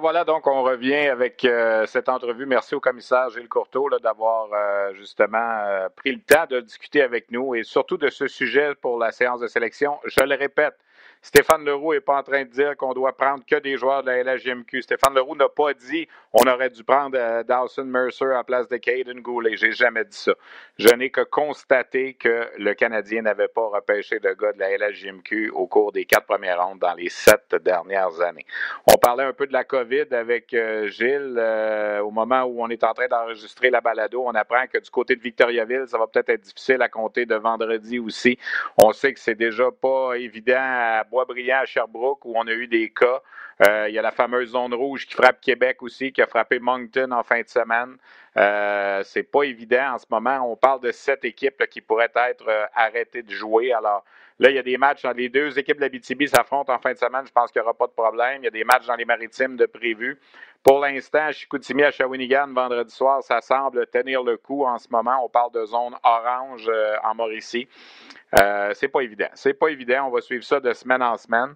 Voilà, donc on revient avec euh, cette entrevue. Merci au commissaire Gilles Courteau d'avoir euh, justement euh, pris le temps de discuter avec nous et surtout de ce sujet pour la séance de sélection. Je le répète, Stéphane Leroux n'est pas en train de dire qu'on doit prendre que des joueurs de la LHJMQ. Stéphane Leroux n'a pas dit on aurait dû prendre euh, Dawson Mercer à place de Caden Goulet. J'ai jamais dit ça. Je n'ai que constaté que le Canadien n'avait pas repêché de gars de la LHJMQ au cours des quatre premières rondes dans les sept dernières années. On parlait un peu de la COVID avec euh, Gilles. Euh, au moment où on est en train d'enregistrer la balado, on apprend que du côté de Victoriaville, ça va peut-être être difficile à compter de vendredi aussi. On sait que c'est déjà pas évident à Boisbriand, à Sherbrooke, où on a eu des cas. Euh, il y a la fameuse zone rouge qui frappe Québec aussi, qui a frappé Moncton en fin de semaine. Euh, c'est pas évident en ce moment. On parle de sept équipes qui pourraient être euh, arrêtées de jouer. Alors là, il y a des matchs dans les deux équipes de la BTB s'affrontent en fin de semaine. Je pense qu'il n'y aura pas de problème. Il y a des matchs dans les maritimes de prévu. Pour l'instant, Chicoutimi à Shawinigan, vendredi soir, ça semble tenir le coup en ce moment. On parle de zone orange euh, en Mauricie. Euh, c'est pas évident. C'est pas évident. On va suivre ça de semaine en semaine.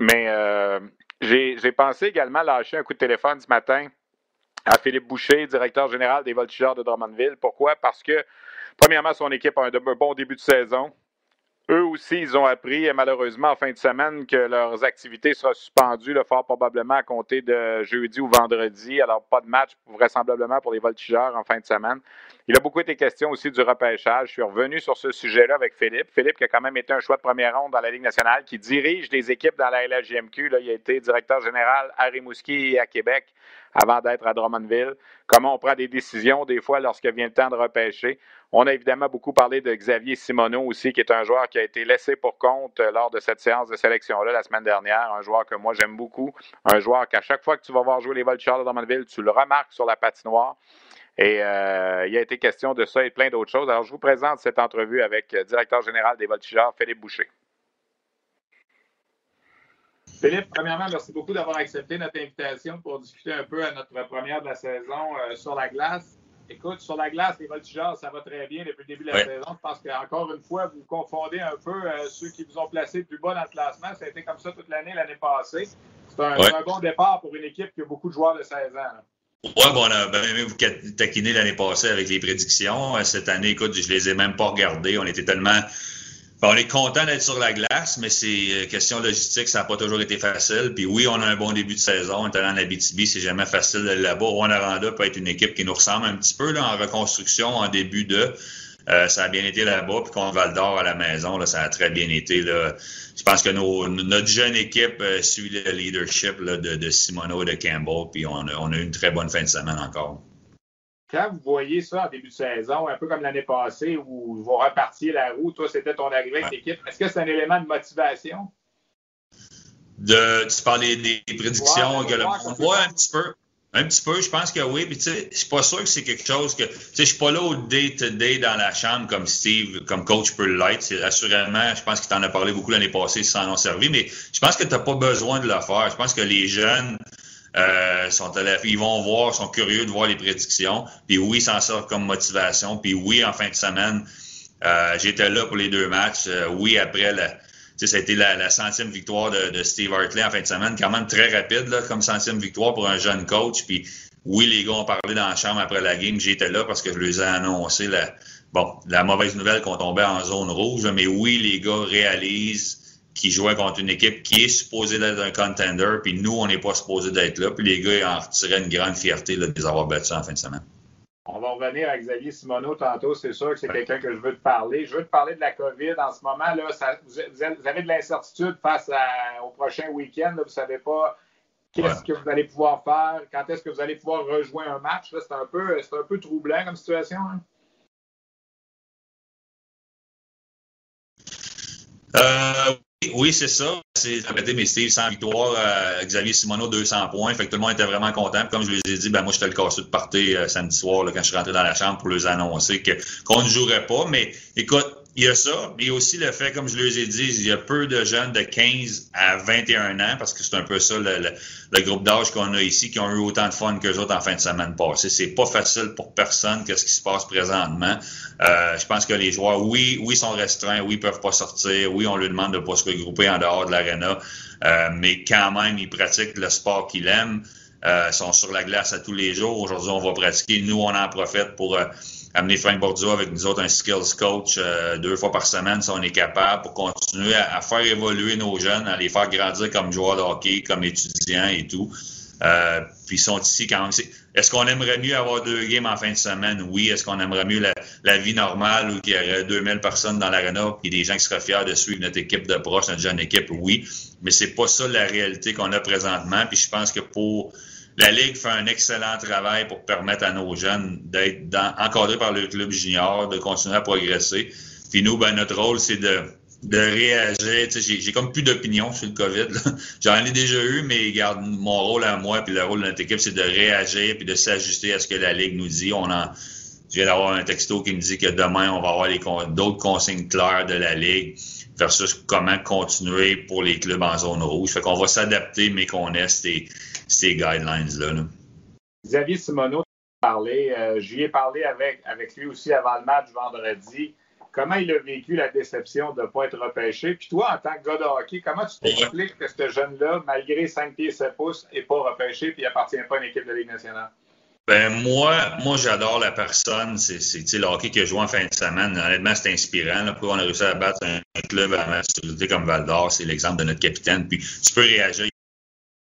Mais euh, j'ai pensé également lâcher un coup de téléphone ce matin à Philippe Boucher, directeur général des Voltigeurs de Drummondville. Pourquoi? Parce que, premièrement, son équipe a un, bon début de saison. Eux aussi, ils ont appris, malheureusement, en fin de semaine, que leurs activités seront suspendues, le fort probablement à compter de jeudi ou vendredi. Alors, pas de match, vraisemblablement, pour les voltigeurs en fin de semaine. Il a beaucoup été question aussi du repêchage. Je suis revenu sur ce sujet-là avec Philippe. Philippe qui a quand même été un choix de première ronde dans la Ligue nationale, qui dirige des équipes dans la LHJMQ. Là, il a été directeur général à Rimouski et à Québec avant d'être à Drummondville. Comment on prend des décisions des fois lorsque vient le temps de repêcher. On a évidemment beaucoup parlé de Xavier Simoneau aussi, qui est un joueur qui a été laissé pour compte euh, lors de cette séance de sélection-là la semaine dernière. Un joueur que moi j'aime beaucoup. Un joueur qu'à chaque fois que tu vas voir jouer les Voltigeurs de Drummondville, tu le remarques sur la patinoire. Et euh, il a été question de ça et plein d'autres choses. Alors, je vous présente cette entrevue avec le directeur général des Voltigeurs, Philippe Boucher. Philippe, premièrement, merci beaucoup d'avoir accepté notre invitation pour discuter un peu à notre première de la saison euh, sur la glace. Écoute, sur la glace, les voltigeurs, ça va très bien depuis le début de la saison. Je pense qu'encore une fois, vous confondez un peu euh, ceux qui vous ont placé plus bas dans le classement. Ça a été comme ça toute l'année, l'année passée. C'est un, un, bon départ pour une équipe qui a beaucoup de joueurs de 16 ans. Ouais, bon, on a bien aimé vous taquiner l'année passée avec les prédictions. Euh, cette année, écoute, je les ai même pas regardées. On était tellement Ben, on est content d'être sur la glace, mais c'est euh, question logistique, ça n'a pas toujours été facile. Puis oui, on a un bon début de saison. On est allé en Abitibi, c'est jamais facile d'aller là-bas. Rwanda peut être une équipe qui nous ressemble un petit peu là, en reconstruction, en début de. Euh, ça a bien été là-bas, puis contre Val d'Or à la maison, ça a très bien été. Là. Je pense que notre jeune équipe euh, suit le leadership de, de et de Campbell, puis on a, on a eu une très bonne fin de semaine encore. Quand vous voyez ça en début de saison, un peu comme l'année passée où vous repartiez la roue, toi, c'était ton arrivée avec l'équipe, est-ce que c'est un élément de motivation? De, tu parles des, des prédictions ouais, que le monde voit un petit peu. Un petit peu, je pense que oui. Puis tu sais, je suis pas sûr que c'est quelque chose que. Tu sais, je suis pas là au day-to-day dans la chambre comme Steve, comme coach peut l'être. C'est assurément, je pense qu'il t'en a parlé beaucoup l'année passée, sans en servi, mais je pense que tu n'as pas besoin de le faire. Je pense que les jeunes euh, sont ils vont voir, sont curieux de voir les prédictions. Puis oui, s'en sort comme motivation. Puis oui, en fin de semaine, euh, j'étais là pour les deux matchs. Euh, oui, après la ça a été la, centième victoire de, Steve Hartley en fin de semaine, quand même très rapide là, comme centième victoire pour un jeune coach. Puis oui, les gars ont parlé dans la chambre après la game. J'étais là parce que je les ai annoncé la, bon, la mauvaise nouvelle qu'on tombait en zone rouge. Mais oui, les gars réalisent qu'ils jouaient contre une équipe qui est supposée d'être un contender, puis nous, on n'est pas supposé d'être là. Puis les gars en retiraient une grande fierté de les avoir battus en fin de semaine. On va revenir à Xavier Simoneau tantôt. C'est sûr que c'est quelqu'un que je veux te parler. Je veux te parler de la COVID. En ce moment, là, ça, vous, avez de l'incertitude face au prochain week-end. Vous ne savez pas qu'est-ce que vous allez pouvoir faire, quand est-ce que vous allez pouvoir rejoindre un match. C'est un, peu, un peu troublant comme situation. Hein? Euh, oui, c'est ça. C'est mes Steve 100 victoires, euh, Xavier Simoneau 200 points. Fait que tout le monde était vraiment content. comme je les ai dit, ben moi j'étais le casseux de partir euh, samedi soir là, quand je suis rentré dans la chambre pour les annoncer qu'on ne jouerait pas. Mais écoute, il y a ça, mais aussi le fait, comme je les ai dit, il y a peu de jeunes de 15 à 21 ans, parce que c'est un peu ça le, groupe d'âge qu'on a ici, qui ont eu autant de fun qu'eux autres en fin de semaine passée. C'est pas facile pour personne qu'est-ce qui se passe présentement. Euh, je pense que les joueurs, oui, oui, sont restreints, oui, ils peuvent pas sortir, oui, on leur demande de pas se regrouper en dehors de l'aréna, euh, mais quand même, ils pratiquent le sport qu'ils aiment. Euh, sont sur la glace à tous les jours. Aujourd'hui, on va pratiquer. Nous, on en profite pour euh, amener Frank Bordeaux avec nous autres, un skills coach euh, deux fois par semaine, si on est capable, pour continuer à, faire évoluer nos jeunes, à les faire grandir comme joueurs de hockey, comme étudiants et tout. Euh, puis ils sont ici quand même. Est-ce qu'on aimerait mieux avoir deux games en fin de semaine? Oui. Est-ce qu'on aimerait mieux la, vie normale où il y aurait 2000 personnes dans l'arena et des gens qui seraient fiers de suivre notre équipe de proche, notre jeune équipe? Oui. Mais c'est pas ça la réalité qu'on a présentement. Puis je pense que pour la Ligue fait un excellent travail pour permettre à nos jeunes d'être encadrés par le club junior, de continuer à progresser. Puis nous, ben, notre rôle, c'est de, de réagir. J'ai comme plus d'opinion sur le COVID. <laughs> J'en ai déjà eu, mais garde mon rôle à moi, puis le rôle de notre équipe, c'est de réagir puis de s'ajuster à ce que la Ligue nous dit. On en, je viens d'avoir un texto qui me dit que demain, on va avoir d'autres consignes claires de la Ligue versus comment continuer pour les clubs en zone rouge. Fait qu'on va s'adapter, mais qu'on ait ces, guidelines-là. Xavier Simoneau, parlé, euh, j'y ai parlé avec, avec lui aussi avant le match vendredi. Comment il a vécu la déception de ne pas être repêché? Puis toi, en tant que gars de hockey, comment tu t'expliques que ce jeune-là, malgré 5 pieds 7 pouces, n'est pas repêché et n'appartient pas à une équipe de Ligue nationale? Ben moi, moi j'adore la personne. C'est le hockey que je joue en fin de semaine. Honnêtement, c'est inspirant. Là, on a réussi à battre un, club à maturité comme Val d'Or, c'est l'exemple de notre capitaine. Puis tu peux réagir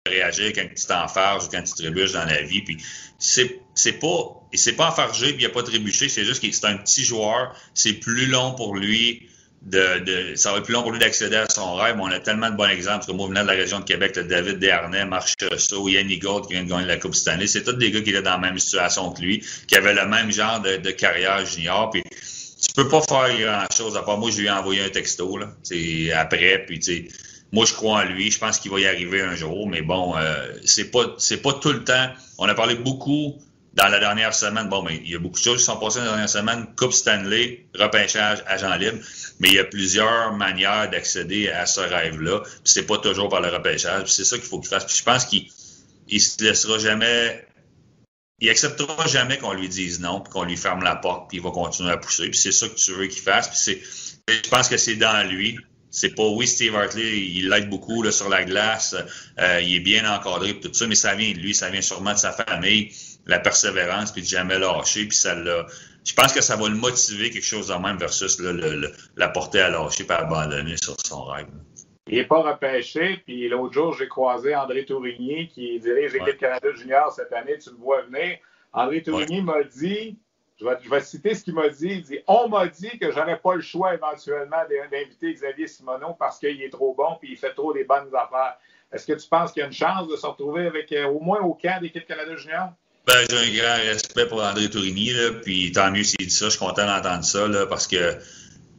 réagir quand tu t'enfarges ou quand tu trébuches dans la vie. Puis c'est, c'est pas, c'est pas enfargé puis il a pas trébuché. C'est juste que c'est un petit joueur. C'est plus long pour lui de, ça va être plus long pour lui d'accéder à son rêve. On a tellement de bons exemples. Parce que moi, de la région de Québec, le David Desharnais, Marc Chasseau, Yannick Gold qui vient de gagner la Coupe Stanley, c'est tous des gars qui étaient dans la même situation que lui, qui avaient le même genre de, de carrière junior. Puis tu peux pas faire grand-chose. À part moi, je lui ai envoyé un texto là, après. Puis tu sais moi, je crois en lui. Je pense qu'il va y arriver un jour, mais bon, euh, c'est pas pas tout le temps. On a parlé beaucoup dans la dernière semaine. Bon, mais il y a beaucoup de choses qui sont passées dans la dernière semaine. Coupe Stanley, repêchage, agent libre. Mais il y a plusieurs manières d'accéder à ce rêve-là. C'est pas toujours par le repêchage. c'est ça qu'il faut qu'il fasse. Puis je pense qu'il il se laissera jamais. Il acceptera jamais qu'on lui dise non, qu'on lui ferme la porte, puis il va continuer à pousser. Puis c'est ça que tu veux qu'il fasse. Puis c'est, je pense que c'est dans lui c'est pas oui Steve Hartley il l'aide beaucoup là, sur la glace euh, il est bien encadré tout ça mais ça vient de lui ça vient sûrement de sa famille la persévérance puis de jamais lâcher puis ça l'a je pense que ça va le motiver quelque chose de même versus la porter à lâcher et abandonner sur son rêve. Il n'est pas repêché. Puis l'autre jour, j'ai croisé André Tourigny qui dirige l'équipe Canada Junior cette année. Tu le vois venir. André Tourigny m'a dit, je vais, citer ce qu'il m'a dit. Il dit On m'a dit que j'aurais pas le choix éventuellement d'inviter Xavier Simoneau parce qu'il est trop bon puis il fait trop des bonnes affaires. Est-ce que tu penses qu'il y a une chance de se retrouver avec euh, au moins au camp d'équipe Canada Junior? Ben, j'ai un grand respect pour André Tourigny, puis tant mieux s'il dit ça. Je suis content d'entendre ça, parce que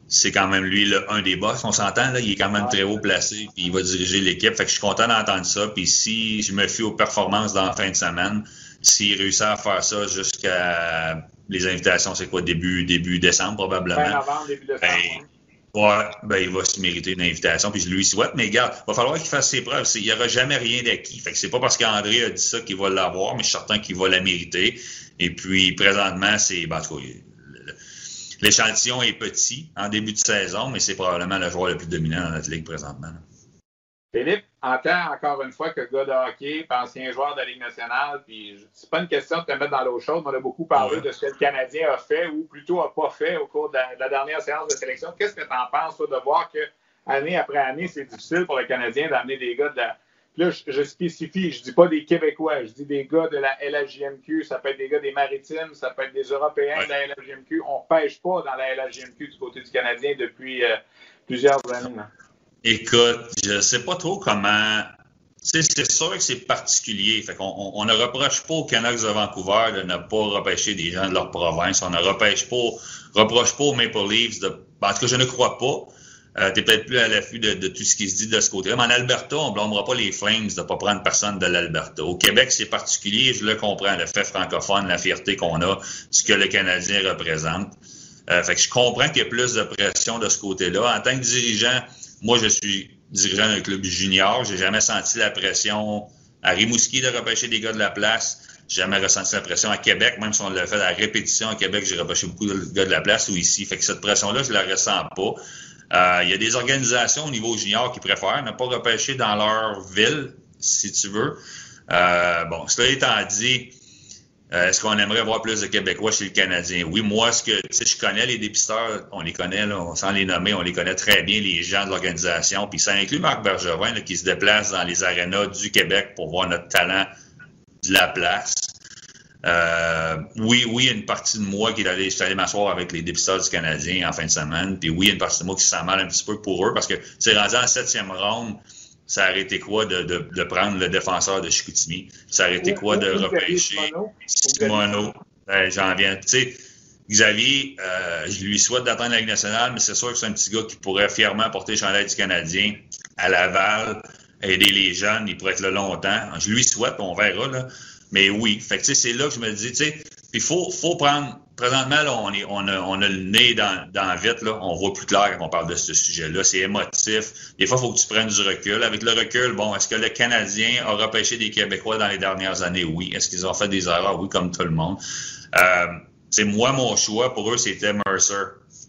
c'est quand même lui un des boss. On s'entend, là, il est quand même très haut placé, puis il va diriger l'équipe. Fait que je suis content d'entendre ça. Puis si je me fie aux performances dans la fin de semaine, s'il réussit à faire ça jusqu'à les invitations, c'est quoi, début, début décembre probablement. Fin novembre, début décembre. Ben, Ouais, ben, il va se mériter une invitation, puis je lui souhaite, mais regarde, il va falloir qu'il fasse ses preuves. Il n'y aura jamais rien d'acquis. Fait que c'est pas parce qu'André a dit ça qu'il va l'avoir, mais je suis certain qu'il va la mériter. Et puis, présentement, c'est, ben, en tout cas, l'échantillon est petit en début de saison, mais c'est probablement le joueur le plus dominant dans notre ligue présentement. Philippe, en tant, encore une fois, que gars de hockey, ancien joueur de la Ligue nationale, puis c'est pas une question de te mettre dans l'eau chaude, on a beaucoup parlé de ce que le Canadien a fait ou plutôt a pas fait au cours de la, dernière séance de sélection. Qu'est-ce que tu en penses, toi, de voir que année après année, c'est difficile pour le Canadien d'amener des gars de la. Puis là, je, spécifie, je dis pas des Québécois, je dis des gars de la LHJMQ, ça peut être des gars des Maritimes, ça peut être des Européens de la LHJMQ. On pêche pas dans la LHJMQ du côté du Canadien depuis euh, plusieurs années. Écoute, je sais pas trop comment. C'est sûr que c'est particulier. Fait qu'on on, ne reproche pas aux Canucks de Vancouver de ne pas repêcher des gens de leur province. On ne repêche pas, reproche pas aux Maple Leafs de. En tout cas, je ne crois pas. Euh, tu peut-être plus à l'affût de, tout ce qui se dit de ce côté-là. Mais en Alberta, on ne blâmera pas les Flames de ne pas prendre personne de l'Alberta. Au Québec, c'est particulier, je le comprends, le fait francophone, la fierté qu'on a, ce que le Canadien représente. Euh, fait que je comprends qu'il y a plus de pression de ce côté-là. En tant que dirigeant, moi, je suis dirigeant d'un club junior. J'ai jamais senti la pression à Rimouski de repêcher des gars de la place. J'ai jamais ressenti la pression à Québec, même si on l'a fait à la répétition à Québec, j'ai repêché beaucoup de gars de la place ou ici. Fait que cette pression-là, je la ressens pas. Euh, il y a des organisations au niveau junior qui préfèrent ne pas repêcher dans leur ville, si tu veux. Euh, bon, cela étant dit, euh, est-ce qu'on aimerait voir plus de Québécois chez le Canadien? Oui, moi, ce que je connais les dépisteurs, on les connaît, là, sans les nommer, on les connaît très bien, les gens de l'organisation. Puis ça inclut Marc Bergevin qui se déplace dans les arénas du Québec pour voir notre talent de la place. Euh, oui, oui, il y a une partie de moi qui est allé, allé m'asseoir avec les dépisteurs du Canadien en fin de semaine. Puis oui, il y a une partie de moi qui se sent mal un petit peu pour eux parce que c'est rendu en septième ronde ça aurait été quoi de, de, de, prendre le défenseur de Chicoutimi? Ça aurait été quoi de repêcher Simono? Ben, J'en viens. Tu sais, Xavier, euh, je lui souhaite d'atteindre la Ligue nationale, mais c'est sûr que c'est un petit gars qui pourrait fièrement porter le chandail du Canadien à Laval, aider les jeunes, il pourrait être là longtemps. Je lui souhaite, on verra. Là. Mais oui, fait que c'est là que je me dis, tu sais, il faut, faut prendre présentement, on, a, le nez dans, dans vite, on voit plus clair quand on parle de ce sujet-là. C'est émotif. Des fois, il faut que tu prennes du recul. Avec le recul, bon, est-ce que le Canadien a repêché des Québécois dans les dernières années? Oui. Est-ce qu'ils ont fait des erreurs? Oui, comme tout le monde. Euh, c'est moi, mon choix, pour eux, c'était Mercer.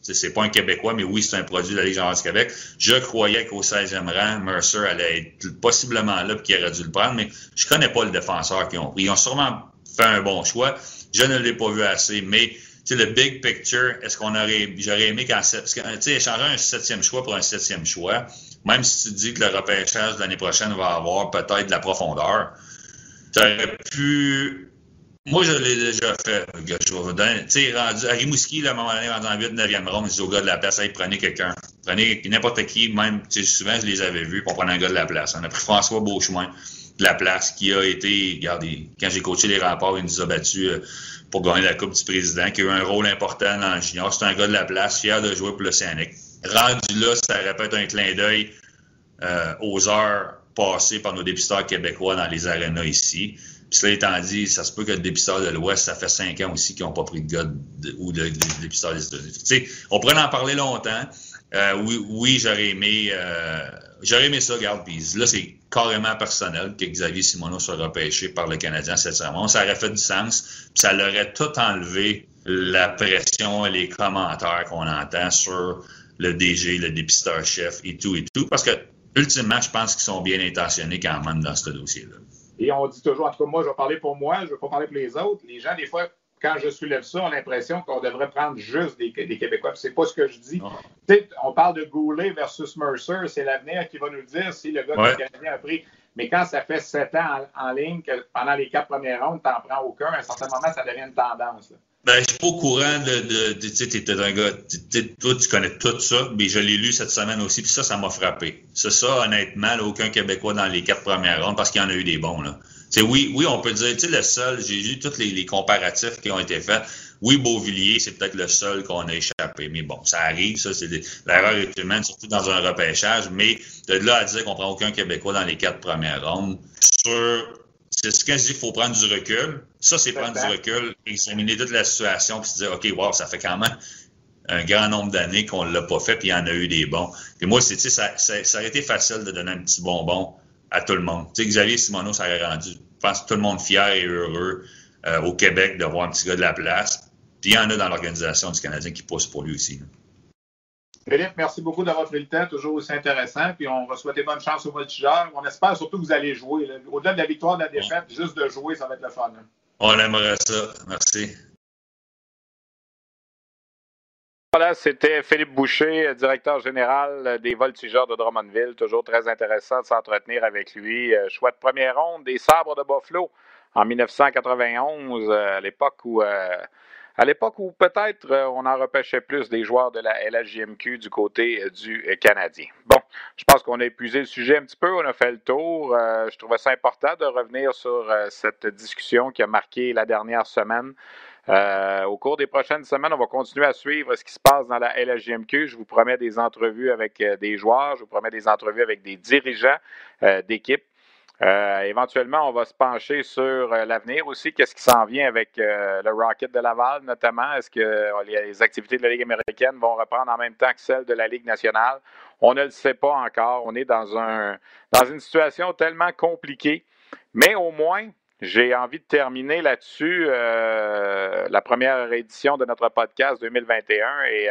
C'est pas un Québécois, mais oui, c'est un produit de la Ligue du Québec. Je croyais qu'au 16e rang, Mercer allait être possiblement là, qu'il aurait dû le prendre, mais je connais pas le défenseur qu'ils ont pris. Ils ont sûrement fait un bon choix. Je ne l'ai pas vu assez, mais le big picture, est-ce qu'on aurait, j'aurais aimé qu'en échanger un septième choix pour un septième choix, même si tu dis que le repêchage de l'année prochaine va avoir peut-être de la profondeur, tu aurais pu, moi, je l'ai déjà fait. Je vais vous donner, tu sais, rendu, à Rimouski, à un moment donné, rendu en 8, 9e ronde, je dis au gars de la place, hey, prenez quelqu'un. Prenez n'importe qui, même, souvent, je les avais vus, pour prendre un gars de la place. On a pris François Beauchemin de la place, qui a été, regardez, quand j'ai coaché les remparts, il nous a battus euh, pour gagner la Coupe du Président, qui a eu un rôle important dans le junior. C'est un gars de la place, fier de jouer pour l'Océanique. Rendu là, ça répète un clin d'œil euh, aux heures passées par nos dépisteurs québécois dans les arénas ici. Puis cela étant dit, ça se peut que le dépisteur de l'Ouest, ça fait cinq ans aussi qu'ils n'ont pas pris de gars ou le, dépisteur des États-Unis. On pourrait en parler longtemps. Euh, oui, oui j'aurais aimé, euh, j'aurais aimé ça, garde. Puis là, c'est carrément personnel que Xavier Simoneau soit repêché par le Canadien cette saison. Ça aurait fait du sens, puis ça l'aurait tout enlevé la pression et les commentaires qu'on entend sur le DG, le dépisteur-chef et tout et tout. Parce que, ultimement, je pense qu'ils sont bien intentionnés quand même dans ce dossier-là. Et on dit toujours, en tout cas, moi, je vais parler pour moi, je ne vais pas parler pour les autres. Les gens, des fois, quand je soulève ça, on a l'impression qu'on devrait prendre juste des, des Québécois. C'est pas ce que je dis. On parle de Goulet versus Mercer. C'est l'avenir qui va nous dire si le gars du Canadien a pris. Mais quand ça fait sept ans en, ligne, que pendant les quatre premières rondes, tu n'en prends aucun, à un certain moment, ça devient une tendance. Ben, je suis pas au courant de. tu sais, un gars. Toi, tu connais tout ça, mais je l'ai lu cette semaine aussi, puis ça, ça m'a frappé. C'est ça, honnêtement, aucun Québécois dans les quatre premières rondes, parce qu'il y en a eu des bons, là. Sais, oui, oui, on peut dire, tu sais, le seul, j'ai lu tous les, comparatifs qui ont été faits. Oui, Beauvillier, c'est peut-être le seul qu'on a échappé. Mais bon, ça arrive, ça, c'est l'erreur est humaine, surtout dans un repêchage. Mais de là à dire qu'on prend aucun Québécois dans les quatre premières rondes, sur c'est ce que je dis, il faut prendre du recul. Ça, c'est prendre du recul, examiner toute la situation, puis se dire, OK, wow, ça fait quand même un grand nombre d'années qu'on ne l'a pas fait, puis il y en a eu des bons. Puis moi, c'est, ça, ça, ça aurait été facile de donner un petit bonbon à tout le monde. Tu sais, Xavier Simoneau, ça aurait rendu, je pense, tout le monde fier et heureux euh, au Québec de voir un petit gars de la place. Puis il y en a dans l'organisation du Canadien qui pousse pour lui aussi. Philippe, merci beaucoup d'avoir pris le temps, toujours aussi intéressant. Puis on va souhaiter bonne chance au voltigeur. On espère surtout que vous allez jouer. Au-delà de la victoire, de la défaite, juste de jouer, ça va être le fun. Hein. On aimerait ça. Merci. Voilà, c'était Philippe Boucher, directeur général des Voltigeurs de Drummondville. Toujours très intéressant de s'entretenir avec lui. Euh, choix de première ronde des Sabres de Buffalo en 1991, euh, à l'époque où euh, à l'époque où peut-être on en repêchait plus des joueurs de la LHJMQ du côté du Canadien. Bon, je pense qu'on a épuisé le sujet un petit peu, on a fait le tour. je trouvais ça important de revenir sur cette discussion qui a marqué la dernière semaine. Au cours des prochaines semaines, on va continuer à suivre ce qui se passe dans la LHJMQ. Je vous promets des entrevues avec des joueurs, je vous promets des entrevues avec des dirigeants d'équipe. Euh, éventuellement, on va se pencher sur euh, l'avenir aussi. Qu'est-ce qui s'en vient avec euh, le Rocket de Laval, notamment? Est-ce que les activités de la Ligue américaine vont reprendre en même temps que celles de la Ligue nationale? On ne le sait pas encore. On est dans, un, dans une situation tellement compliquée. Mais au moins, j'ai envie de terminer là-dessus la première édition de notre podcast 2021 et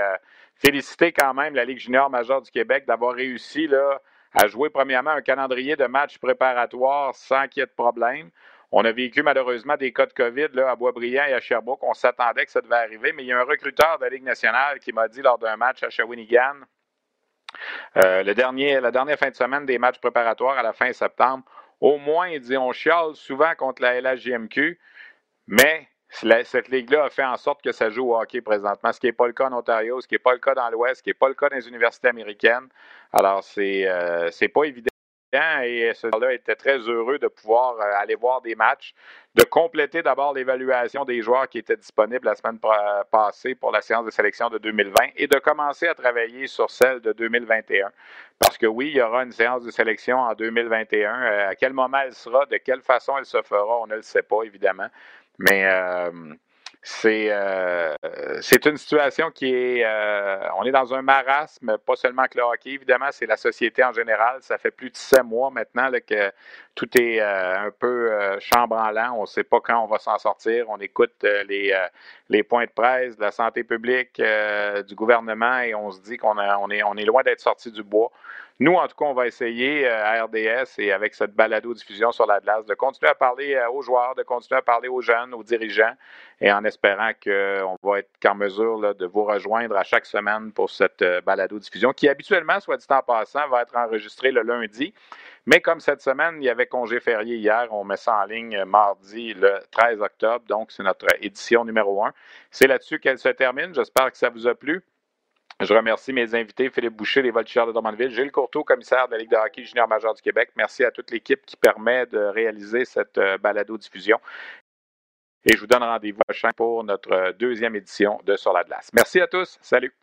féliciter quand même la Ligue junior majeure du Québec d'avoir réussi là, à jouer premièrement un calendrier de matchs préparatoires sans qu'il y ait de problème. On a vécu malheureusement des cas de COVID là, à Boisbriand et à Sherbrooke. On s'attendait que ça devait arriver, mais il y a un recruteur de la Ligue nationale qui m'a dit lors d'un match à Shawinigan, euh, le dernier, la dernière fin de semaine des matchs préparatoires à la fin septembre, au moins, il dit on chiale souvent contre la LHJMQ, mais cette ligue-là a fait en sorte que ça joue au hockey présentement, ce qui n'est pas le cas en Ontario, ce qui n'est pas le cas dans l'Ouest, ce qui n'est pas le cas dans les universités américaines. Alors, c'est euh, pas évident. Et ce là était très heureux de pouvoir euh, aller voir des matchs, de compléter d'abord l'évaluation des joueurs qui étaient disponibles la semaine passée pour la séance de sélection de 2020 et de commencer à travailler sur celle de 2021. Parce que oui, il y aura une séance de sélection en 2021. Euh, à quel moment elle sera, de quelle façon elle se fera, on ne le sait pas, évidemment. Mais euh, euh, c'est une situation qui est. Euh, on est dans un marasme, pas seulement que le hockey, évidemment, c'est la société en général. Ça fait plus de sept mois maintenant que tout est un peu chambranlant. On ne sait pas quand on va s'en sortir. On écoute les, les points de presse de la santé publique, du gouvernement, et on se dit qu'on on est, on est loin d'être sorti du bois. Nous, en tout cas, on va essayer euh, à RDS et avec cette balado-diffusion sur l'Atlas de continuer à parler euh, aux joueurs, de continuer à parler aux jeunes, aux dirigeants, et en espérant qu'on va être en mesure de vous rejoindre à chaque semaine pour cette euh, balado-diffusion qui, habituellement, soit dit en passant, va être enregistrée le lundi. Mais comme cette semaine, il y avait congé férié hier, on met ça en ligne mardi le 13 octobre, donc c'est notre édition numéro 1. C'est là-dessus qu'elle se termine. J'espère que ça vous a plu. Je remercie mes invités, Philippe Boucher, les Voltigeurs de Drummondville, Gilles Courteau, commissaire de la Ligue de hockey junior majeur du Québec. Merci à toute l'équipe qui permet de réaliser cette euh, balado-diffusion. Et je vous donne rendez-vous prochain pour notre deuxième édition de Sur la glace. Merci à tous. Salut.